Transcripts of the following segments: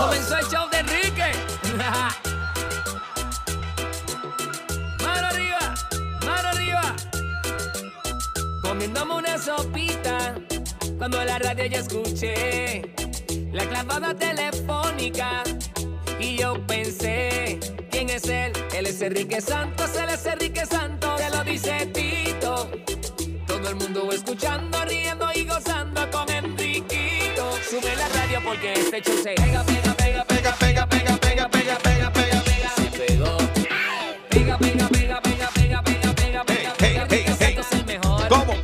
Comenzó el show de Enrique. Mano arriba, mano arriba. Comiéndome una sopita. Cuando la radio ya escuché la clavada telefónica. Y yo pensé, ¿quién es él? Él es Enrique Santos, él es Enrique Santos. Te lo dice Tito. Todo el mundo escuchando, riendo y gozando con Enriquito. Sube la radio porque este show se pega, pega, pega, pega, pega, pega, pega, pega, pega, pega, pega. Se pegó. Pega, pega, pega, pega, pega, pega, pega, pega, el mejor. ¿Cómo?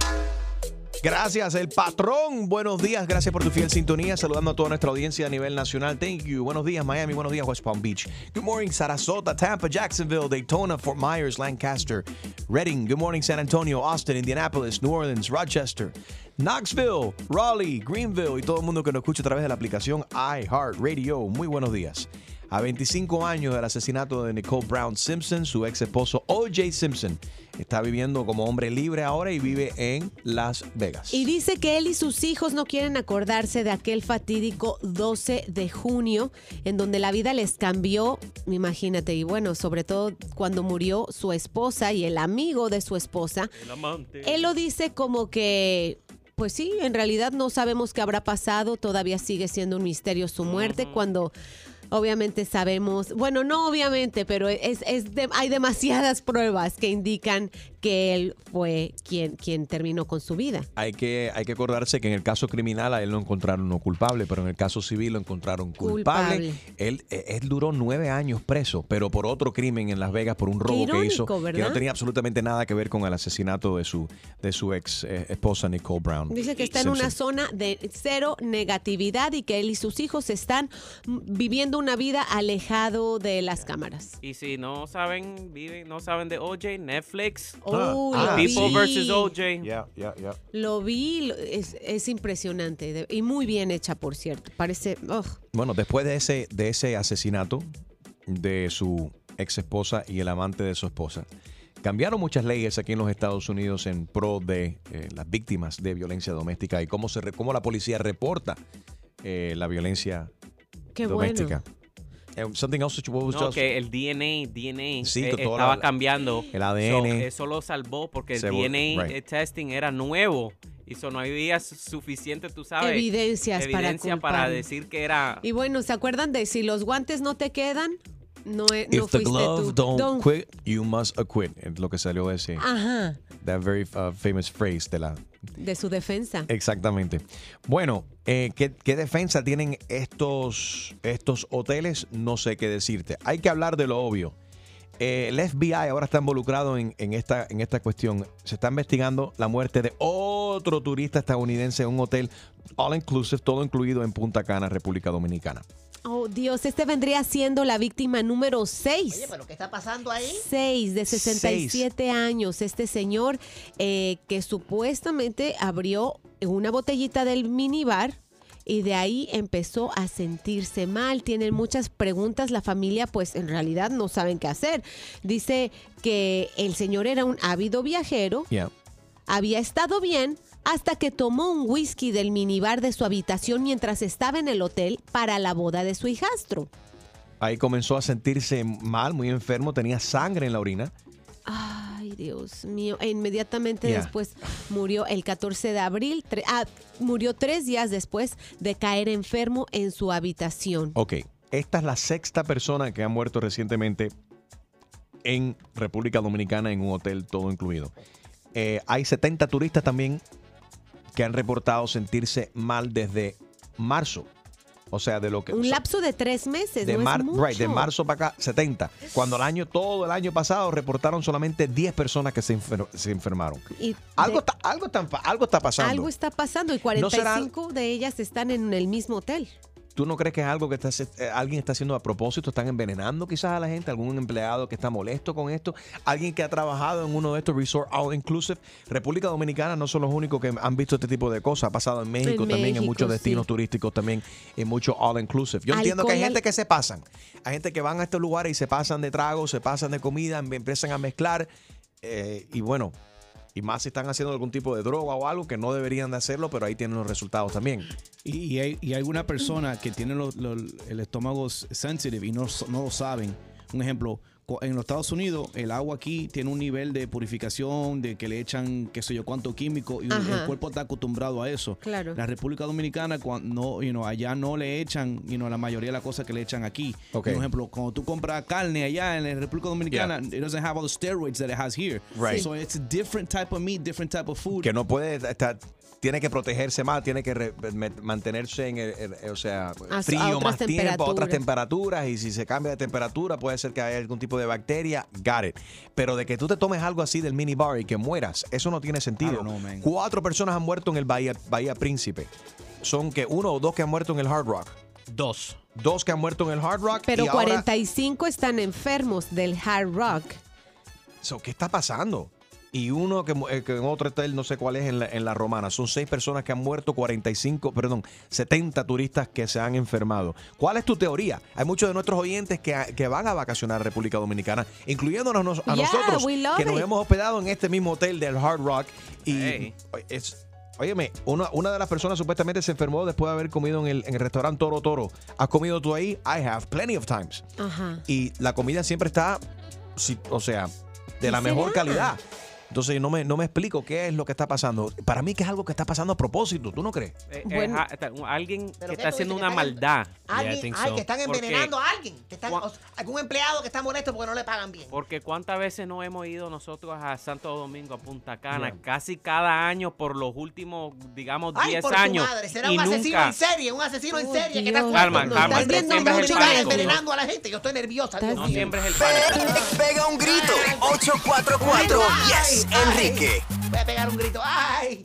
Gracias, el patrón. Buenos días, gracias por tu fiel sintonía. Saludando a toda nuestra audiencia a nivel nacional. Thank you. Buenos días, Miami. Buenos días, West Palm Beach. Good morning, Sarasota, Tampa, Jacksonville, Daytona, Fort Myers, Lancaster, Reading. Good morning, San Antonio, Austin, Indianapolis, New Orleans, Rochester, Knoxville, Raleigh, Greenville y todo el mundo que nos escucha a través de la aplicación iHeartRadio. Muy buenos días. A 25 años del asesinato de Nicole Brown Simpson, su ex esposo O.J. Simpson está viviendo como hombre libre ahora y vive en Las Vegas. Y dice que él y sus hijos no quieren acordarse de aquel fatídico 12 de junio, en donde la vida les cambió, imagínate, y bueno, sobre todo cuando murió su esposa y el amigo de su esposa. Él lo dice como que, pues sí, en realidad no sabemos qué habrá pasado, todavía sigue siendo un misterio su muerte, cuando obviamente sabemos, bueno, no obviamente, pero es, es de- hay demasiadas pruebas que indican que él fue quien, quien terminó con su vida. Hay que, hay que acordarse que en el caso criminal a él lo encontraron no culpable, pero en el caso civil lo encontraron culpable. Culpable. Él, eh, él duró nueve años preso, pero por otro crimen en Las Vegas, por un robo que hizo, que no tenía absolutamente nada que ver con el asesinato de su, de su ex eh, esposa Nicole Brown. Dice que está en una zona de cero negatividad y que él y sus hijos están viviendo una vida alejado de las cámaras. Y si no saben, viven, no saben de OJ, Netflix. Oh, Ah, lo People vi. versus OJ. Yeah, yeah, yeah. Lo vi, es, es impresionante de- y muy bien hecha, por cierto. Parece, ugh. Bueno, después de ese, de ese asesinato de su ex esposa y el amante de su esposa, cambiaron muchas leyes aquí en los Estados Unidos en pro de eh, las víctimas de violencia doméstica y cómo, se, re- cómo la policía reporta eh, la violencia qué doméstica. bueno. Eh, something else that you- what was No, just- que el DNA, DNA Sí, eh, estaba la- cambiando. el ADN. So, eso lo salvó porque el DNA right. eh, testing era nuevo. Y eso no había su- suficiente, tú sabes. Evidencias para evidencia para, culpar. decir que era. Y bueno, ¿se acuerdan de si los guantes no te quedan? No, e- no If the fuiste glove tú. don't, quit, you must acquit. Es lo que salió de ese, Ajá, that very uh, famous phrase de la, de su defensa. Exactamente. Bueno, eh, ¿qué, defensa tienen estos, estos hoteles? No sé qué decirte. Hay que hablar de lo obvio. Eh, el FBI ahora está involucrado en esta, en esta cuestión. Se está investigando la muerte de otro turista estadounidense en un hotel all inclusive, todo incluido en Punta Cana, República Dominicana. Oh, Dios, este vendría siendo la víctima número 6. Oye, pero ¿qué está pasando ahí? 6 de 67 años. Este señor eh, que supuestamente abrió una botellita del minibar y de ahí empezó a sentirse mal. Tienen muchas preguntas. La familia, pues en realidad no saben qué hacer. Dice que el señor era un ávido viajero, Yeah. había estado bien hasta que tomó un whisky del minibar de su habitación mientras estaba en el hotel para la boda de su hijastro. Ahí comenzó a sentirse mal, muy enfermo, tenía sangre en la orina. Ay, Dios mío. E inmediatamente Yeah. después murió el 14 de abril. ah, murió tres días después de caer enfermo en su habitación. Ok, esta es la sexta persona que ha muerto recientemente en República Dominicana en un hotel todo incluido. Eh, hay 70 turistas también que han reportado sentirse mal desde marzo. O sea, de lo que... Un lapso de tres meses, de, no mar- es mucho. right, de marzo para acá, 70. Cuando el año, todo el año pasado, reportaron solamente 10 personas que se, enfer- se enfermaron. Y Algo, de- está, algo, está, algo está pasando. algo está pasando y ¿No será- 45 de ellas están en el mismo hotel. ¿Tú no crees que es algo que está, eh, alguien está haciendo a propósito? ¿Están envenenando quizás a la gente? ¿Algún empleado que está molesto con esto? ¿Alguien que ha trabajado en uno de estos resort all inclusive? República Dominicana no son los únicos que han visto este tipo de cosas. Ha pasado en México En también, en muchos destinos sí. turísticos también, en muchos all inclusive. Yo entiendo que hay gente que se pasan. Hay gente que van a estos lugares y se pasan de tragos, se pasan de comida, em- empiezan a mezclar. eh, y bueno, Y más si están haciendo algún tipo de droga o algo que no deberían de hacerlo, pero ahí tienen los resultados también. Y, y hay, alguna persona que tiene el estómago sensitive y no, no lo saben. Un ejemplo, en los Estados Unidos el agua aquí tiene un nivel de purificación, de que le echan qué sé yo cuánto químico y Ajá. el cuerpo está acostumbrado a eso. Claro. La República Dominicana cuando no, you know, allá no le echan you know, la mayoría de las cosas que le echan aquí. Ok. Por ejemplo, cuando tú compras carne allá en la República Dominicana, it doesn't have all the steroids that it has here. Right. So it's a different type of meat, different type of food. Que no puede estar, tiene que protegerse más, tiene que re- me- mantenerse en el, el- o sea, A- frío más tiempo, a otras temperaturas. y si se cambia de temperatura puede ser que haya algún tipo de bacteria, got it. Pero de que tú te tomes algo así del minibar y que mueras, eso no tiene sentido. Know, man. Cuatro personas han muerto en el Bahía, Bahía Príncipe. Son que uno o dos que han muerto en el Hard Rock. Dos. Dos que han muerto en el Hard Rock. Pero y ahora- 45 están enfermos del hard rock. So, ¿Qué está pasando? Y uno que, eh, que en otro hotel, no sé cuál es, en la, en la romana. Son seis personas que han muerto, 45, perdón, 70 turistas que se han enfermado. ¿Cuál es tu teoría? Hay muchos de nuestros oyentes que, que van a vacacionar a República Dominicana, incluyéndonos nos- a Yeah, nosotros, que nos hemos hospedado en este mismo hotel del Hard Rock. Y Hey. es... Óyeme, una, una de las personas supuestamente se enfermó después de haber comido en el, en el restaurante Toro Toro. ¿Has comido tú ahí? I have, plenty of times Ajá. y la comida siempre está, sí, o sea, de la ¿Qué mejor será? calidad. Entonces no me, no me explico qué es lo que está pasando. Para mí que es algo que está pasando a propósito, ¿tú no crees? Eh, eh, Bueno. alguien ¿Pero que está haciendo una ¿Que maldad. Alguien, so. que están Porque- envenenando a alguien. Que están, Juan- o sea, algún empleado que está molesto porque no le pagan bien. Porque cuántas veces no hemos ido nosotros a Santo Domingo, a Punta Cana, Yeah. casi cada año por los últimos, digamos, Ay, 10 por tu años. madre, será y un asesino en serie, un asesino en Oh, serie que Dios. está Calma, No, calma. el pánico. envenenando a la gente. Yo estoy nerviosa. No mío. siempre es el pánico. Pega un grito. 844 Yes, Enrique. Voy a pegar un grito. ¡Ay!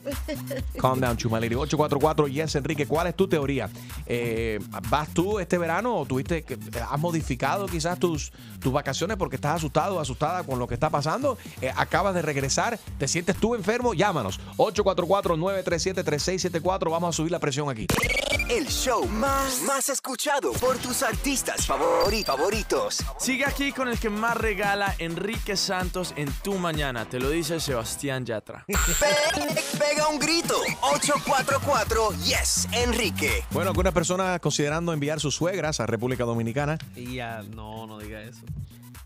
Calm down, Chumaliri. 844 Yes, Enrique. ¿Cuál es tu teoría? Eh, ¿Vas tú este verano o tuviste que has modificado quizás tus, tus vacaciones porque estás asustado o asustada con lo que está pasando? Eh, acabas de regresar, te sientes tú enfermo, llámanos. 844-937-3674. Vamos a subir la presión aquí. El show más, más escuchado por tus artistas favori- favoritos. Sigue aquí con el que más regala Enrique Santos en tu mañana. Te lo dice Sebastián Yatra. Pe- pega un grito. 844 Yes, Enrique. Bueno, algunas personas considerando enviar sus suegras a República Dominicana. Y ya, no, no diga eso.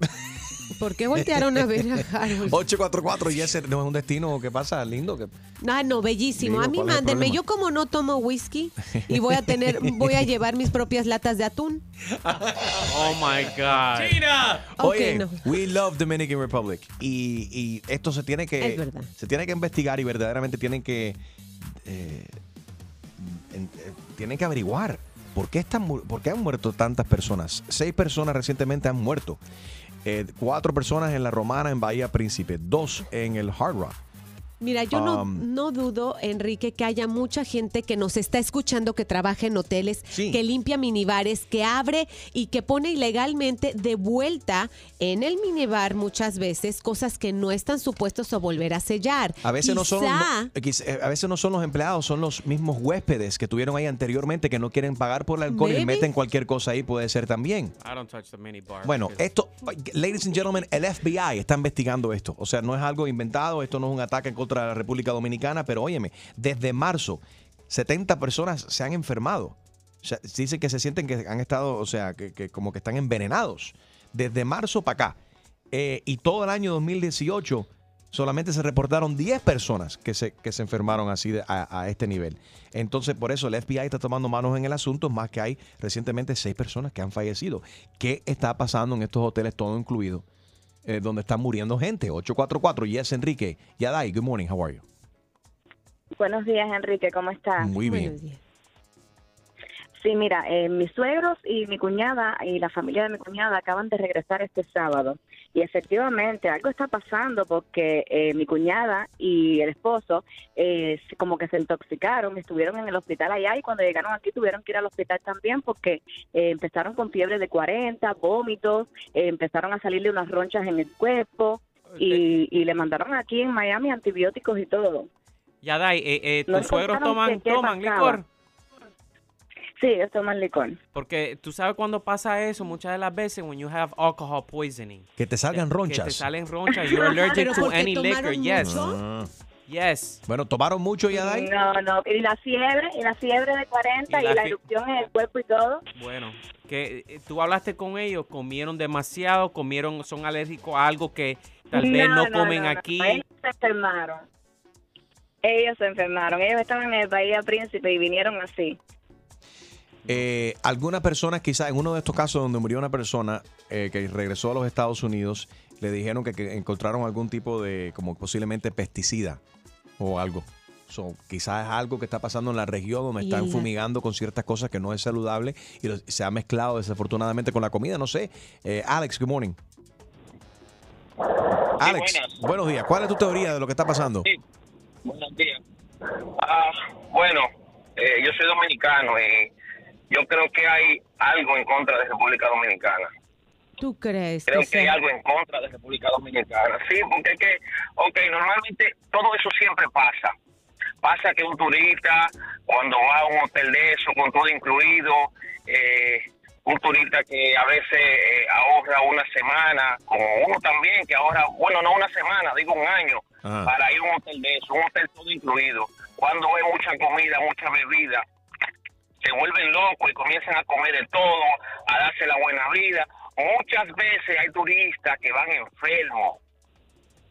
¿Por qué voltearon a ver a Harold? 844 Yes no es un destino que pasa lindo. Que... Ah, no, bellísimo. A mí ¿cuál es el mándenme. Yo como no tomo whisky y voy a tener, voy a llevar mis propias latas de atún. Oh my God. Ok, Oye, no. we love Dominican Republic. Y, y esto se tiene que Es verdad. se tiene que investigar y verdaderamente tienen que eh, en- eh, tienen que averiguar por qué están por qué han muerto tantas personas. Seis personas recientemente han muerto. Eh, cuatro personas en la Romana en Bahía Príncipe, dos en el Hard Rock. Mira, yo no, Um, no dudo, Enrique, que haya mucha gente que nos está escuchando que trabaja en hoteles, Sí. que limpia minibares, que abre y que pone ilegalmente de vuelta en el minibar muchas veces cosas que no están supuestos a volver a sellar. A veces, no son, no- eh, a veces no son los empleados, son los mismos huéspedes que tuvieron ahí anteriormente que no quieren pagar por el alcohol y meten cualquier cosa ahí, puede ser también. I don't touch the mini bar. Bueno, because- esto, ladies and gentlemen, el FBI está investigando esto. O sea, no es algo inventado, esto no es un ataque contra la República Dominicana, pero óyeme, desde marzo, 70 personas se han enfermado. O dicen que se sienten que han estado, o sea, que, que como que están envenenados. Desde marzo para acá. Eh, y todo el año 2018 solamente se reportaron 10 personas que se, que se enfermaron así de- a, a este nivel. Entonces, por eso el FBI está tomando manos en el asunto, más que hay recientemente 6 personas que han fallecido. ¿Qué está pasando en estos hoteles, todo incluido, eh, donde está muriendo gente? 844, yes, Enrique. Yaday, good morning, how are you? Buenos días, Enrique, ¿cómo estás? Muy bien. Sí, mira, eh, mis suegros y mi cuñada y la familia de mi cuñada acaban de regresar este sábado y efectivamente algo está pasando porque eh, mi cuñada y el esposo eh, como que se intoxicaron, estuvieron en el hospital allá y cuando llegaron aquí tuvieron que ir al hospital también porque eh, empezaron con fiebre de 40, vómitos, eh, empezaron a salirle unas ronchas en el cuerpo y, y le mandaron aquí en Miami antibióticos y todo. Yadai, eh, eh, No ¿tus suegros encontraron toman, toman licor? Sí, ellos toman licor. Porque tú sabes cuando pasa eso, muchas de las veces, when you have alcohol poisoning. Que te salgan Que te ronchas. salen ronchas. You're allergic to any liquor. Yes. Ah. Yes. Bueno, ¿tomaron mucho ya, Dai? No, no, y la fiebre, y la fiebre de 40 Y y la erupción en el cuerpo y todo. Bueno, que eh, tú hablaste con ellos, comieron demasiado, comieron, son alérgicos a algo que tal vez no, comen no, no. aquí. Ellos se enfermaron. Ellos se enfermaron. Ellos estaban en el Bahía Príncipe y vinieron así. Eh, algunas personas, quizás en uno de estos casos donde murió una persona eh, que regresó a los Estados Unidos, le dijeron que, que encontraron algún tipo de, como posiblemente pesticida o algo. So, quizás es algo que está pasando en la región donde Y están fumigando con ciertas cosas que no es saludable y lo- se ha mezclado desafortunadamente con la comida. No sé. Eh, Alex, good morning. Alex, buenos días. ¿Cuál es tu teoría de lo que está pasando? Sí. Buenos días. Ah, bueno, eh, yo soy dominicano y yo creo que hay algo en contra de República Dominicana. ¿Tú crees Creo que que hay algo en contra de República Dominicana. Sí, porque es que, ok, normalmente todo eso siempre pasa. Pasa que un turista, cuando va a un hotel de eso, con todo incluido, eh, un turista que a veces eh, ahorra una semana, como uno también que ahorra, bueno, no una semana, digo un año, Ajá. para ir a un hotel de eso, un hotel todo incluido. Cuando ve mucha comida, mucha bebida, se vuelven locos y comienzan a comer de todo, a darse la buena vida. Muchas veces hay turistas que van enfermos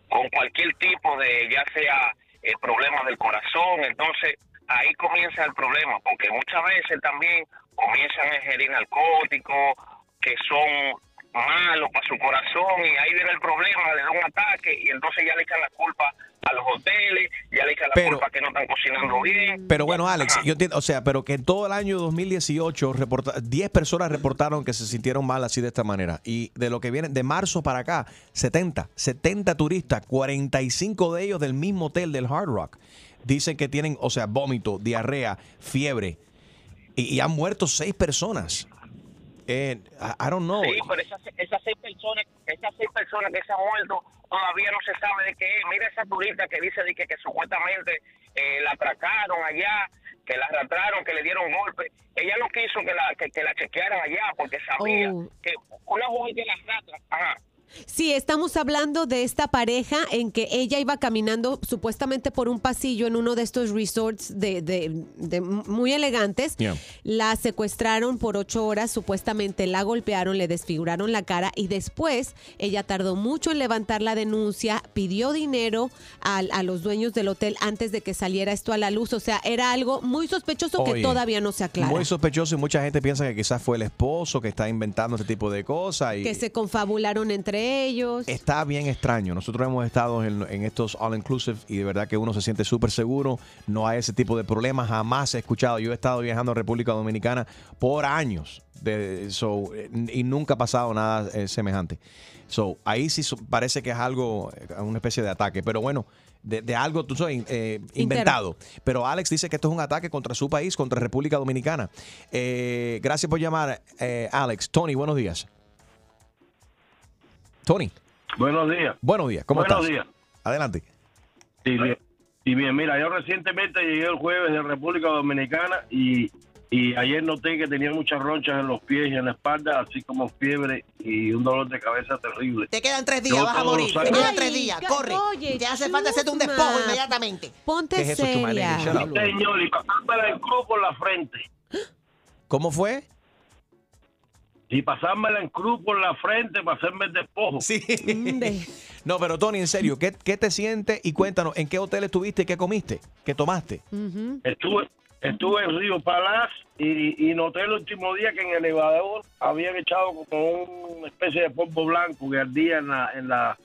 con cualquier tipo de, ya sea eh, problemas del corazón, entonces ahí comienza el problema, porque muchas veces también comienzan a ingerir narcóticos que son malos para su corazón y ahí viene el problema, le da un ataque y entonces ya le echan la culpa a los hoteles, ya le echan la Pero- culpa que no están cocinando bien. Pero bueno, Alex, yo entiendo, o sea, pero que en todo el año 2018 reporta- 10 personas reportaron que se sintieron mal así de esta manera. Y de lo que viene, de marzo para acá, 70, 70 turistas, 45 de ellos del mismo hotel del Hard Rock. Dicen que tienen, o sea, vómito, diarrea, fiebre. Y, y han muerto seis personas. Eh, I, I don't know. Sí, pero esas, esas seis personas, esas seis personas que se han muerto, todavía no se sabe de qué es. Mira esa turista que dice de que, que supuestamente eh, la atracaron allá, que la arrastraron, que le dieron golpe. Ella no quiso que la, que, que la chequearan allá porque sabía Oh. que una mujer que la arrastra, ajá, Sí, estamos hablando de esta pareja en que ella iba caminando supuestamente por un pasillo en uno de estos resorts de, de- de muy elegantes. Yeah. La secuestraron por ocho horas, supuestamente la golpearon, le desfiguraron la cara y después ella tardó mucho en levantar la denuncia, pidió dinero a, los dueños del hotel antes de que saliera esto a la luz. O sea, era algo muy sospechoso que todavía no se aclara. Muy sospechoso y mucha gente piensa que quizás fue el esposo que está inventando este tipo de cosas. Y, que se confabularon entre ellos. Está bien extraño. Nosotros hemos estado en, en estos all inclusive y de verdad que uno se siente súper seguro. No hay ese tipo de problemas. Jamás he escuchado. Yo he estado viajando a República Dominicana por años de, so, y nunca ha pasado nada eh, semejante. So, ahí sí parece que es algo, eh, una especie de ataque. Pero bueno, de, de algo tú sabes, eh, inventado. Pero Alex dice que esto es un ataque contra su país, contra República Dominicana. Eh, gracias por llamar, eh, Alex. Tony, buenos días. Tony. Buenos días. Buenos días, ¿cómo Buenos estás? días. Adelante. Sí, bien. Y bien, mira, yo recientemente llegué el jueves de República Dominicana y, y ayer noté que tenía muchas ronchas en los pies y en la espalda, así como fiebre y un dolor de cabeza terrible. Te quedan tres días, Yo vas a morir. Te quedan tres días, Ay, corre. oye, Te hace falta hacerte un despojo inmediatamente. Ponte ¿Qué es eso, seria. Sí, señor, y en cruz por la frente. ¿Cómo fue? Y pasármela en cruz por la frente para hacerme el despojo. Sí. No, pero Tony, en serio, ¿qué, qué te sientes? Y cuéntanos, ¿en qué hotel estuviste y qué comiste? ¿Qué tomaste? Estuve, estuve en Río Palaz y, y noté el último día que en el elevador habían echado como una especie de polvo blanco que ardía en la en la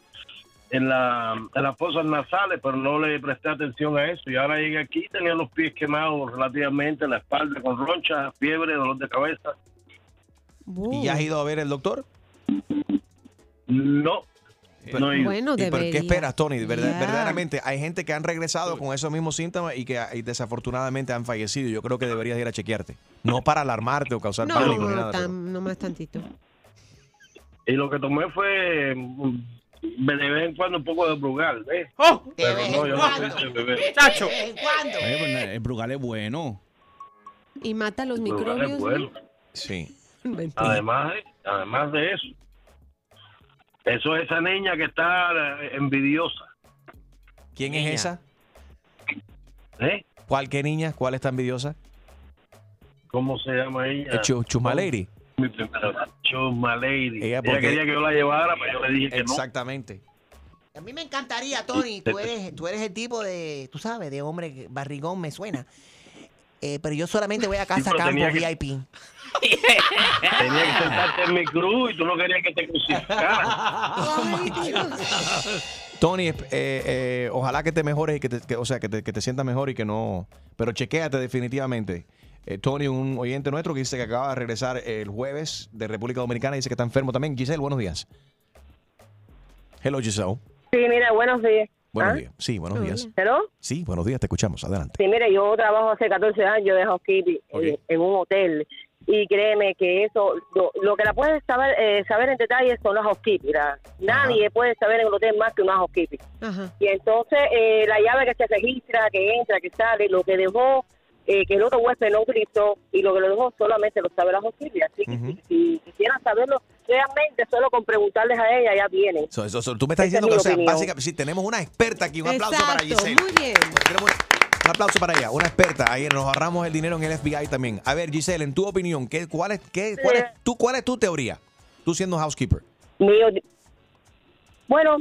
en la en las fosas nasales, pero no le presté atención a eso. Y ahora llegué aquí, tenía los pies quemados relativamente, la espalda con roncha, fiebre, dolor de cabeza. ¿Y ya has ido a ver el doctor? No, no he ido. Bueno, ¿Y por qué esperas, Tony? Verdad-. Verdaderamente, hay gente que han regresado con esos mismos síntomas y que y desafortunadamente han fallecido. Yo creo que deberías ir a chequearte. No para alarmarte o causar No, pánico ni no, nada. pero- tan- no más tantito. Y lo que tomé fue mm, de vez en cuando un poco de Brugal, ¿ves? ¡Oh! Pero no, yo no cuando. de beber. Chacho. De vez en cuando. Eh, el Brugal es bueno. Y mata los Los lugares microbios. buenos. Sí. Además, de- además de eso, eso es esa niña que está eh, envidiosa. ¿Quién es esa? ¿Eh? ¿Cuál qué niña? ¿Cuál está envidiosa? ¿Cómo se llama ella? Eh, Chu- Chusma Lady. Mi primera Chusma Lady. Ella quería que yo la llevara, pero yo le dije que no. Exactamente. A mí me encantaría, Tony. Tú eres, tú eres el tipo de, tú sabes, de hombre barrigón, me suena. Eh, pero yo solamente voy a casa pero campo que- VIP. Tenía que sentarte en mi cruz y tú no querías que te crucificara. Tony, eh, eh, ojalá que te mejores y que te, que- o sea, que te, que te sientas mejor y que no. Pero chequéate definitivamente. Eh, Tony, un oyente nuestro que dice que acaba de regresar el jueves de República Dominicana, dice que está enfermo también. Giselle, buenos días. Hello, Giselle. Sí, mira, buenos días. Buenos ¿Ah? días. Sí, buenos días. ¿Hello? Sí, buenos días, te escuchamos. Adelante. Sí, mire, yo trabajo hace 14 años de housekeeping en, en un hotel y créeme que eso, lo, lo que la puedes saber eh, saber en detalle son las housekeeping. ¿verdad? Nadie puede saber en el hotel más que una housekeeping. Y entonces eh, la llave que se registra, que entra, que sale, lo que dejó, eh, que el otro huésped no utilizó y lo que lo dejó solamente lo sabe la housekeeping. Así que si, si quisieran saberlo realmente, solo con preguntarles a ella ya vienen. So- so- so, tú me estás Esa diciendo que, o sea, básicamente, sí, tenemos una experta aquí. Un aplauso para Giselle. muy bien. Tenemos un aplauso para ella, una experta. Ahí nos ahorramos el dinero en el FBI también. A ver, Giselle, en tu opinión, ¿qué, cuál, es, qué, cuál, es, tú, ¿cuál es tu teoría? Tú siendo housekeeper. mío. Bueno,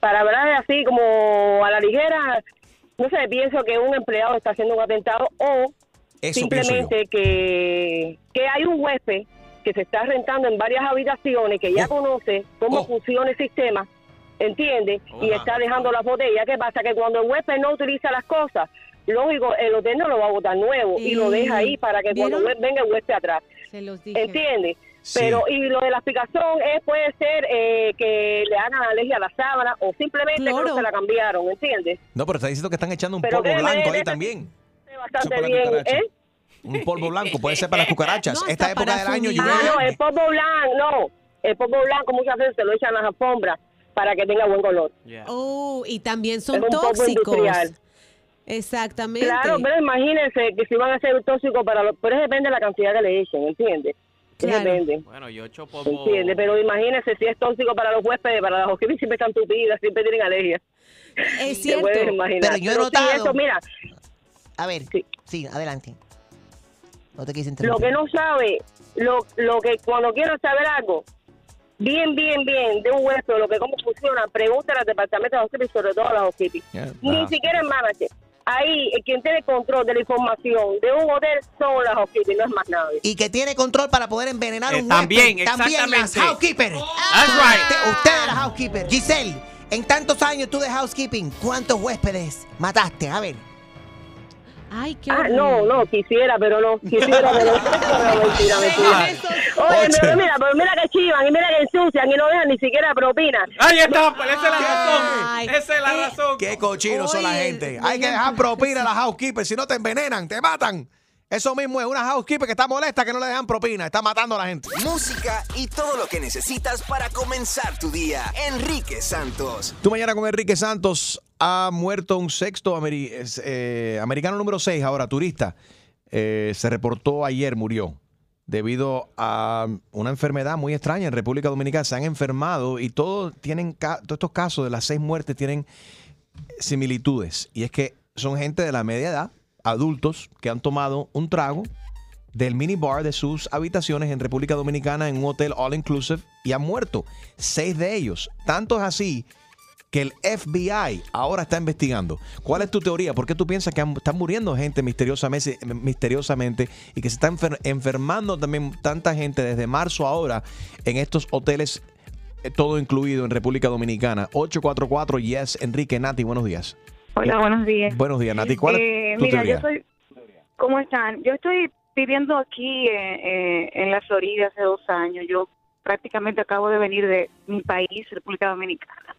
para hablar así como a la ligera, no sé, pienso que un empleado está haciendo un atentado o Eso simplemente que, que hay un huésped que se está rentando en varias habitaciones, que Oh. ya conoce cómo funciona el sistema, ¿entiende? Y está dejando las botellas. ¿Qué pasa? Que cuando el huésped no utiliza las cosas, lógico, el hotel no lo va a botar nuevo y, lo deja ahí para que cuando venga el huésped atrás. Se los dije. ¿Entiende? Sí. Pero, y lo de la explicación es, puede ser eh, que le hagan alergia a la sábana o simplemente que no se la cambiaron, ¿entiendes? No, pero está diciendo que están echando un Pero polvo blanco ahí también. Bastante bien. ¿eh? Un polvo blanco, puede ser para las cucarachas. Esta época del año Ah, no, el polvo blanco, no. El polvo blanco muchas veces se lo echan a las alfombras para que tenga buen color. Oh, y también son tóxicos. industrial. Exactamente. Claro, pero imagínense que si van a ser tóxicos para los... Pero eso depende de la cantidad que le echen, ¿entiendes? Claro. Depende. Bueno, yo echo polvo. ¿Entiendes? Pero imagínense si es tóxico para los huéspedes, para las hospedes siempre están tupidas, siempre tienen alergia. Es Te cierto. puedes imaginar. Pero yo he sí, notado- eso, mira, A ver, sí, adelante. No te quise lo interrumpir. que no sabe, lo, lo que cuando quieran saber algo, bien, bien, bien, de un huésped, lo que cómo funciona, pregúntale al departamento de housekeeping, sobre todo a las housekeeping. Ni siquiera el manager. Ahí, quien tiene control de la información de un hotel son las housekeeping, no es más nadie. Y que tiene control para poder envenenar Eh, un también, huésped. También las exactamente. housekeepers. That's right. Usted, usted las housekeepers. Giselle, en tantos años tú de housekeeping, ¿cuántos huéspedes mataste? A ver. Ay, qué Ah, no, no, quisiera, pero no, quisiera, pero no, mentira, mentira. Oye, pero mira, pero mira que chivan y mira que ensucian y no dejan ni siquiera propina. Ahí está, pues esa es la razón. Esa es la razón. Qué cochinos son la gente. Hay que dejar propina a las housekeepers, si no te envenenan, te matan. Eso mismo es una housekeeper que está molesta que no le dejan propina, está matando a la gente. Música y todo lo que necesitas para comenzar tu día. Enrique Santos. Tú mañana con Enrique Santos ha muerto un sexto eh, americano número 6, ahora turista. Eh, se reportó ayer, murió debido a una enfermedad muy extraña en República Dominicana. Se han enfermado y todos tienen todos estos casos de las seis muertes tienen similitudes. Y es que son gente de la media edad, adultos, que han tomado un trago del minibar de sus habitaciones en República Dominicana en un hotel all inclusive y han muerto. Seis de ellos. Tanto así que el FBI ahora está investigando. ¿Cuál es tu teoría? ¿Por qué tú piensas que están muriendo gente misteriosamente, misteriosamente y que se está enfer- enfermando también tanta gente desde marzo ahora en estos hoteles, eh, todo incluido en República Dominicana? 844 Yes, Enrique Nati, buenos días. Hola, buenos días. Buenos días, Nati. ¿Cuál Eh, es tu mira, teoría? yo soy. ¿Cómo están? Yo estoy viviendo aquí eh, eh, en la Florida hace dos años. Yo prácticamente acabo de venir de mi país, República Dominicana.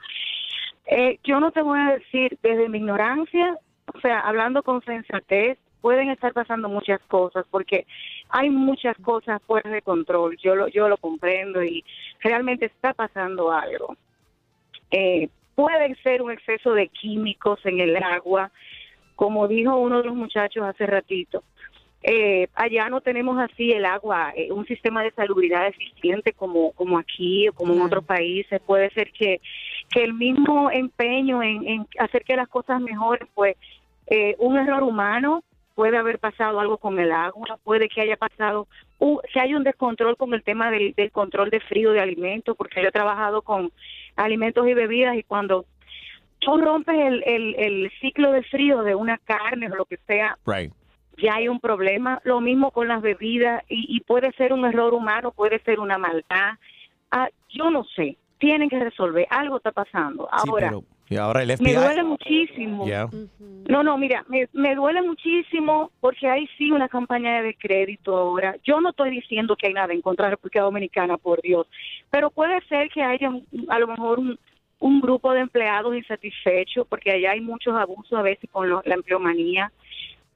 Eh, yo no te voy a decir desde mi ignorancia, o sea, hablando con sensatez, pueden estar pasando muchas cosas porque hay muchas cosas fuera de control. Yo lo, yo lo comprendo y realmente está pasando algo. Eh, puede ser un exceso de químicos en el agua, como dijo uno de los muchachos hace ratito. Eh, allá no tenemos así el agua, eh, un sistema de salubridad eficiente como, como aquí o como en otros países. Puede ser que, que el mismo empeño en, en hacer que las cosas mejoren, pues eh, un error humano, puede haber pasado algo con el agua, puede que haya pasado, un, que haya un descontrol con el tema del, del control de frío de alimentos, porque yo he trabajado con alimentos y bebidas y cuando tú rompes el, el, el ciclo de frío de una carne o lo que sea, Right. Ya hay un problema. Lo mismo con las bebidas y, y puede ser un error humano, puede ser una maldad. Ah, yo no sé. Tienen que resolver. Algo está pasando. Ahora, Y ahora el me FBI. duele muchísimo. Yeah. No, no, mira, me, me duele muchísimo porque hay sí una campaña de descrédito ahora. Yo no estoy diciendo que hay nada en contra de la República Dominicana, por Dios, pero puede ser que haya a lo mejor un, un grupo de empleados insatisfechos porque allá hay muchos abusos a veces con lo- la empleomanía.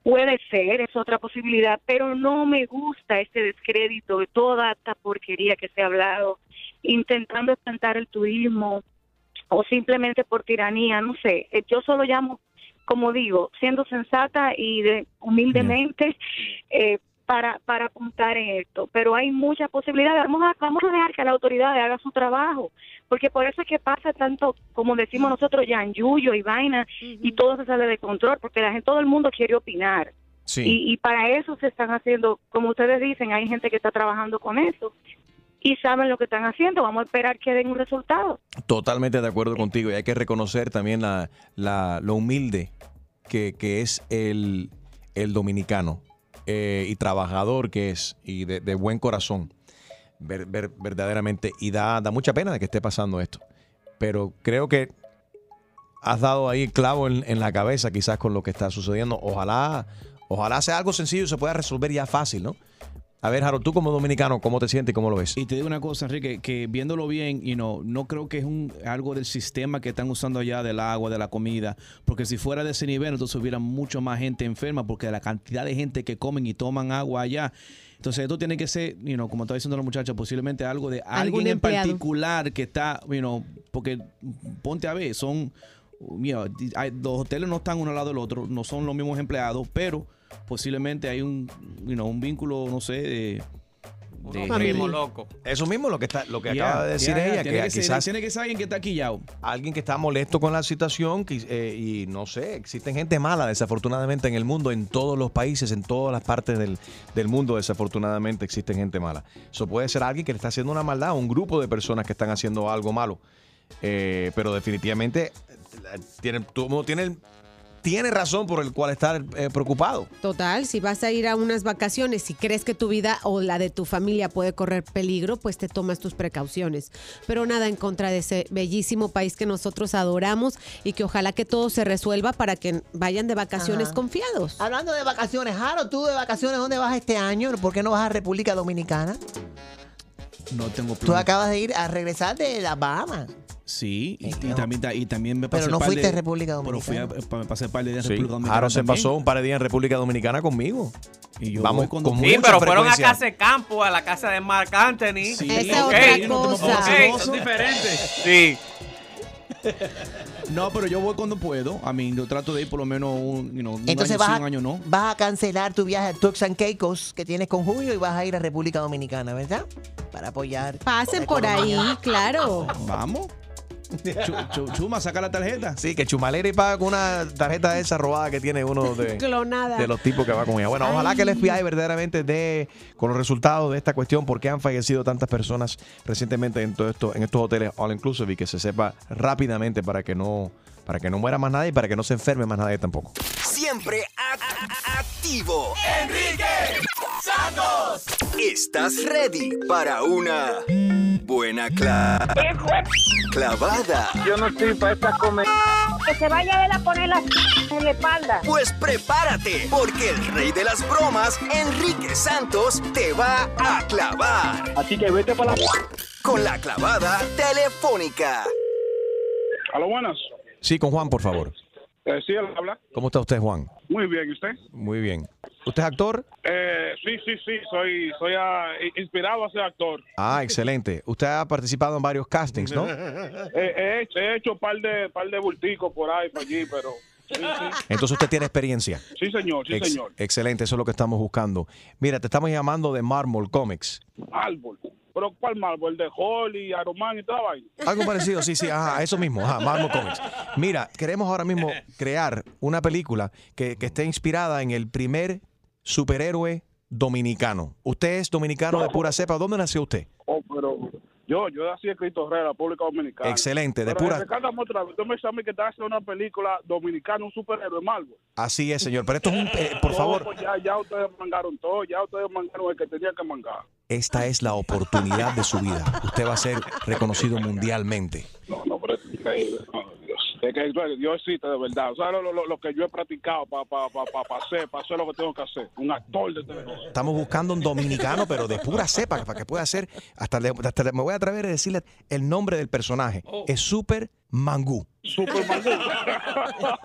Puede ser, es otra posibilidad, pero no me gusta este descrédito de toda esta porquería que se ha hablado, intentando espantar el turismo o simplemente por tiranía, no sé. Eh, Yo solo llamo, como digo, siendo sensata y de, humildemente eh, para, para apuntar en esto. Pero hay muchas posibilidades. Vamos a, vamos a dejar que la autoridad haga su trabajo, porque por eso es que pasa tanto, como decimos nosotros, ya en yuyo y vaina, y todo se sale de control, porque la gente, todo el mundo quiere opinar. Sí. Y, y para eso se están haciendo, como ustedes dicen, hay gente que está trabajando con eso y saben lo que están haciendo. Vamos a esperar que den un resultado. Totalmente de acuerdo contigo y hay que reconocer también la, la- lo humilde que, que es el, el dominicano eh, y trabajador que es y de, buen corazón, ver- ver- verdaderamente. Y da, da mucha pena de que esté pasando esto. Pero creo que has dado ahí clavo en, en la cabeza quizás con lo que está sucediendo. Ojalá, ojalá sea algo sencillo y se pueda resolver ya fácil, ¿no? A ver, Harold, tú como dominicano, ¿cómo te sientes y cómo lo ves? Y te digo una cosa, Enrique, que viéndolo bien, you know, no creo que es un, algo del sistema que están usando allá del agua, de la comida, porque si fuera de ese nivel, entonces hubiera mucho más gente enferma, porque la cantidad de gente que comen y toman agua allá. Entonces esto tiene que ser, you know, como estaba diciendo la muchacha, posiblemente algo de alguien en particular que está, you know, porque ponte a ver, son, mira, hay- los hoteles no están uno al lado del otro, no son los mismos empleados, pero posiblemente hay un, you know, un vínculo, no sé, de... de- primo loco. Eso mismo lo que está, lo que Yeah, acaba de decir yeah, yeah. ella, Tiene que, que ser- quizás tiene que ser alguien que está quillado. alguien que está molesto con la situación que- eh, y no sé, existen gente mala desafortunadamente en el mundo, en todos los países, en todas las partes del, del mundo desafortunadamente existen gente mala. Eso puede ser alguien que le está haciendo una maldad, un grupo de personas que están haciendo algo malo. Eh, pero definitivamente tiene, mundo tiene, tiene razón por el cual estar eh, preocupado. Total, si vas a ir a unas vacaciones, si crees que tu vida o la de tu familia puede correr peligro, pues te tomas tus precauciones. Pero nada en contra de ese bellísimo país que nosotros adoramos y que ojalá que todo se resuelva para que vayan de vacaciones Ajá. confiados. Hablando de vacaciones, Jaro, tú de vacaciones, ¿dónde vas este año? ¿Por qué no vas a República Dominicana? No tengo Tú plan. acabas de ir a regresar de las Bahamas. Sí, y, y también, y también me Pero pasé no par fuiste de- a República Pero fui a, Dominicana. me pasé par de días en Sí, República Dominicana. Jaro se también. pasó un par de días en República Dominicana conmigo. Y yo Vamos con. Sí, pero fueron a casa de campo, a la casa de Mark Anthony. Sí. Esa es Ok, otra cosa. pongas- Son diferentes. Sí. No, pero yo voy cuando puedo. A mí, yo trato de ir por lo menos un, you know, un Entonces año vas, sí, a, un año no. vas a cancelar tu viaje a Turks and Caicos que tienes con Julio y vas a ir a República Dominicana, ¿verdad? Para apoyar. Pasen por ahí, claro. Vamos. Chu- chu- Chuma, saca la tarjeta. Sí, que Chumaleri paga con una tarjeta de esa robada que tiene uno de, Clonada. de los tipos que va con ella. Bueno, ojalá que el FBI verdaderamente dé con los resultados de esta cuestión, por qué han fallecido tantas personas recientemente en todo esto, en estos hoteles all inclusive y que se sepa rápidamente para que no, para que no muera más nadie y para que no se enferme más nadie tampoco. Siempre activo. Enrique Santos. ¿Estás ready para una buena cla- clavada? Yo no estoy para esta comer. Que se vaya él a poner las en la espalda. Pues prepárate, porque el rey de las bromas, Enrique Santos, te va a clavar. Así que vete para la... Con la clavada telefónica. A lo buenas. Sí, con Juan, por favor. Eh, sí, él habla. ¿Cómo está usted, Juan? Muy bien, ¿y usted? Muy bien. ¿Usted es actor? Eh, sí, sí, sí, soy, soy ah, inspirado a ser actor. Ah, excelente. Usted ha participado en varios castings, ¿no? He, hecho, he hecho par de par de bulticos por ahí, por allí, pero Entonces usted tiene experiencia. Sí, señor, sí, Ex- señor. Excelente, eso es lo que estamos buscando. Mira, te estamos llamando de Marmol Comics. Árbol. ¿Pero cuál árbol? ¿El de Holly, Iron Man y toda la vaina? Algo parecido, sí, sí, ajá, eso mismo, ajá, Marmol Comics. Mira, queremos ahora mismo crear una película que, que esté inspirada en el primer superhéroe dominicano. Usted es dominicano de pura cepa. ¿Dónde nació usted? Oh, pero yo, yo en Cristo Rey, la República Dominicana. Excelente, de Pero pura- recálgame otra vez. Tú me mí que te hace una película dominicana, un superhéroe malo. Así es, señor. Pero esto es un, eh, por favor, pues ya, ya ustedes mangaron todo, ya ustedes mangaron el que tenía que mangar. esta es la oportunidad de su vida. Usted va a ser reconocido mundialmente. No, no, pero es increíble. Es que existe de verdad. O sea, lo, lo- lo que yo he practicado para pa, pa, pa, pa hacer, para hacer lo que tengo que hacer. Un actor de televisión. Estamos buscando un dominicano, pero de pura cepa, para que pueda ser. Hasta, le- hasta le- me voy a atrever a decirle el nombre del personaje. Es Super Mangú. Super Mangú.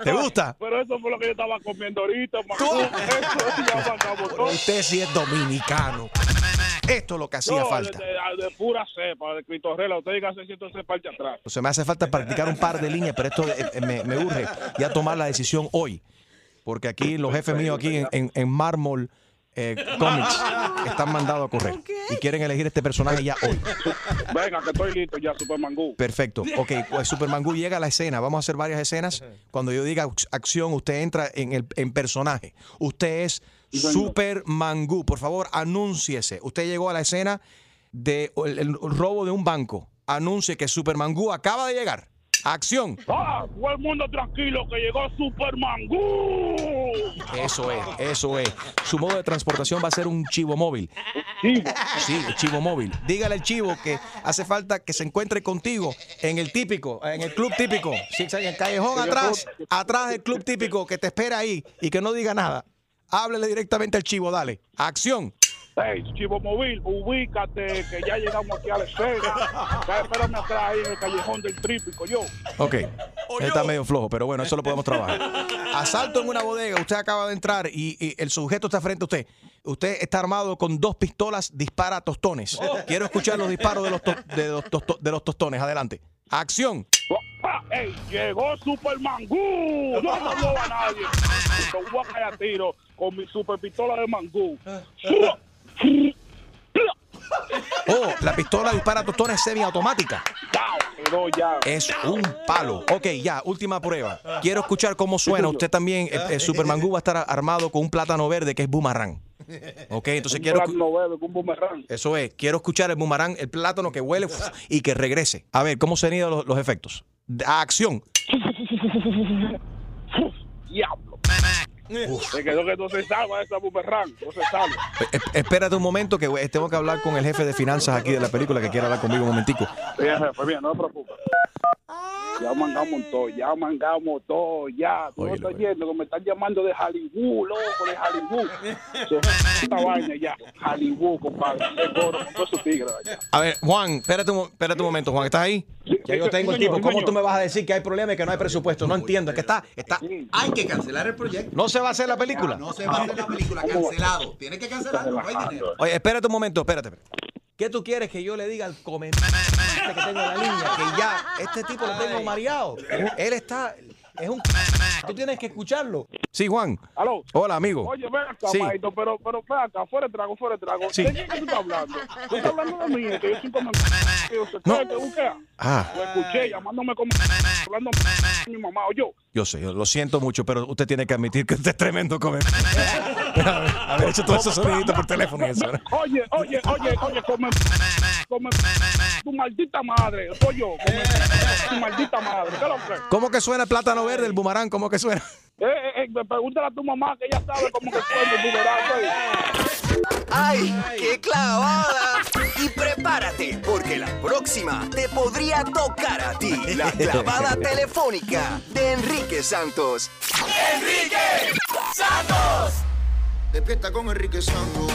¿Te gusta? Pero eso fue lo que yo estaba comiendo ahorita, Mangú. Eso ya mangamos todo. Usted sí es dominicano. Esto es lo que hacía No, falta. De, de- de pura cepa, de Critorrela. Usted diga 600 cepa hacia atrás. O sea, me hace falta practicar un par de líneas, pero esto eh, eh, me, me urge ya tomar la decisión hoy. Porque aquí los jefes míos aquí en, en, en Mármol eh, Comics están mandados a correr. Y quieren elegir este personaje ya hoy. Venga, que estoy listo ya, Super Mangú. Perfecto. Ok, pues Super Mangú llega a la escena. Vamos a hacer varias escenas. Cuando yo diga ac- acción, usted entra en el en personaje. Usted es Super Mangú. Por favor, anúnciese. Usted llegó a la escena de el, el robo de un banco. Anuncie que Super Mangú acaba de llegar. Acción. Ah, todo el mundo tranquilo que llegó Super Mangú. Eso es, eso es. Su modo de transportación va a ser un chivo móvil. Sí, chivo móvil. Dígale al chivo que hace falta que se encuentre contigo en el típico, en el club típico. Sí, en el callejón atrás, atrás del club típico que te espera ahí y que no diga nada. Háblele directamente al chivo, dale. Acción. Hey, Chivo Móvil, ubícate, que ya llegamos aquí a la escena. Ya espérame atrás ahí en el callejón del trípico, yo. Ok. Está medio flojo, pero bueno, eso lo podemos trabajar. Asalto en una bodega, usted acaba de entrar y, y el sujeto está frente a usted. Usted está armado con dos pistolas, dispara a tostones. Quiero escuchar los disparos de los, to- de los, de los tostones. Adelante. Acción. ¡Ey! Llegó Super Mangú. No me habló a nadie. Lo voy a caer a tiro con mi super pistola de Mangú. Oh, la pistola dispara tostones semiautomática. Es un palo. Ok, ya, última prueba. Quiero escuchar cómo suena. Usted también, eh, eh, Super Mangú va a estar armado con un plátano verde que es boomerang. Ok, entonces Un quiero. un boomerang. Eso es, quiero escuchar el boomerang, el plátano que huele uf, y que regrese. A ver, ¿cómo serían los, los efectos? Acción. Diablo. Se quedó que no se salva esa boomerang. No se salva. Espérate un momento que eh, tengo que hablar con el jefe de finanzas aquí de la película que quiere hablar conmigo un momentico. Bien, jefe, bien, no te preocupes. Ya mangamos todo, ya mangamos todo, ya. Tú no estás yendo, que me están llamando de Hollywood, loco, de Hollywood. Esta vaina ya, Hollywood, compadre. Ese coro, con todos esos tigres allá. A ver, Juan, espérate un, espérate un momento, Juan, ¿estás ahí? Ya yo tengo el tipo. ¿Cómo tú me vas a decir que hay problema y que no hay presupuesto? No entiendo, es que está, está. Hay que cancelar el proyecto. No se va a hacer la película. No se va a hacer la película, cancelado. Tiene que cancelarlo, no hay dinero. Oye, espérate un momento, espérate. ¿Qué tú quieres que yo le diga al comediante que tengo en la línea? Que ya, este tipo lo tengo mareado. Él está, es un... Tú tienes que escucharlo. Sí, Juan. Aló. Hola, amigo. Oye, ven acá, Sí. maito, pero, pero ven acá, fuera de trago, fuera de trago. Sí. ¿De quién que tú estás hablando? Tú estás hablando de mí, que yo soy como... No. ¿qué te busqué? Ah. Lo escuché llamándome como... hablando mi mamá o yo. Yo sé, yo lo siento mucho, pero usted tiene que admitir que usted es tremendo comediante. Haber hecho todos esos soniditos por teléfono y eso. ¿no? Oye, oye, oye, oye, come, come, tu maldita madre, soy yo, come, tu maldita madre, ¿qué lo? ¿Cómo que suena el plátano verde, el boomerang? ¿Cómo que suena? Eh, eh, eh, pregúntale a tu mamá que ella sabe cómo que suena el boomerang, ¡Ay, qué clavada! Y prepárate, porque la próxima te podría tocar a ti. La clavada telefónica de Enrique Santos. ¡Enrique Santos! Despierta con Enrique Santos.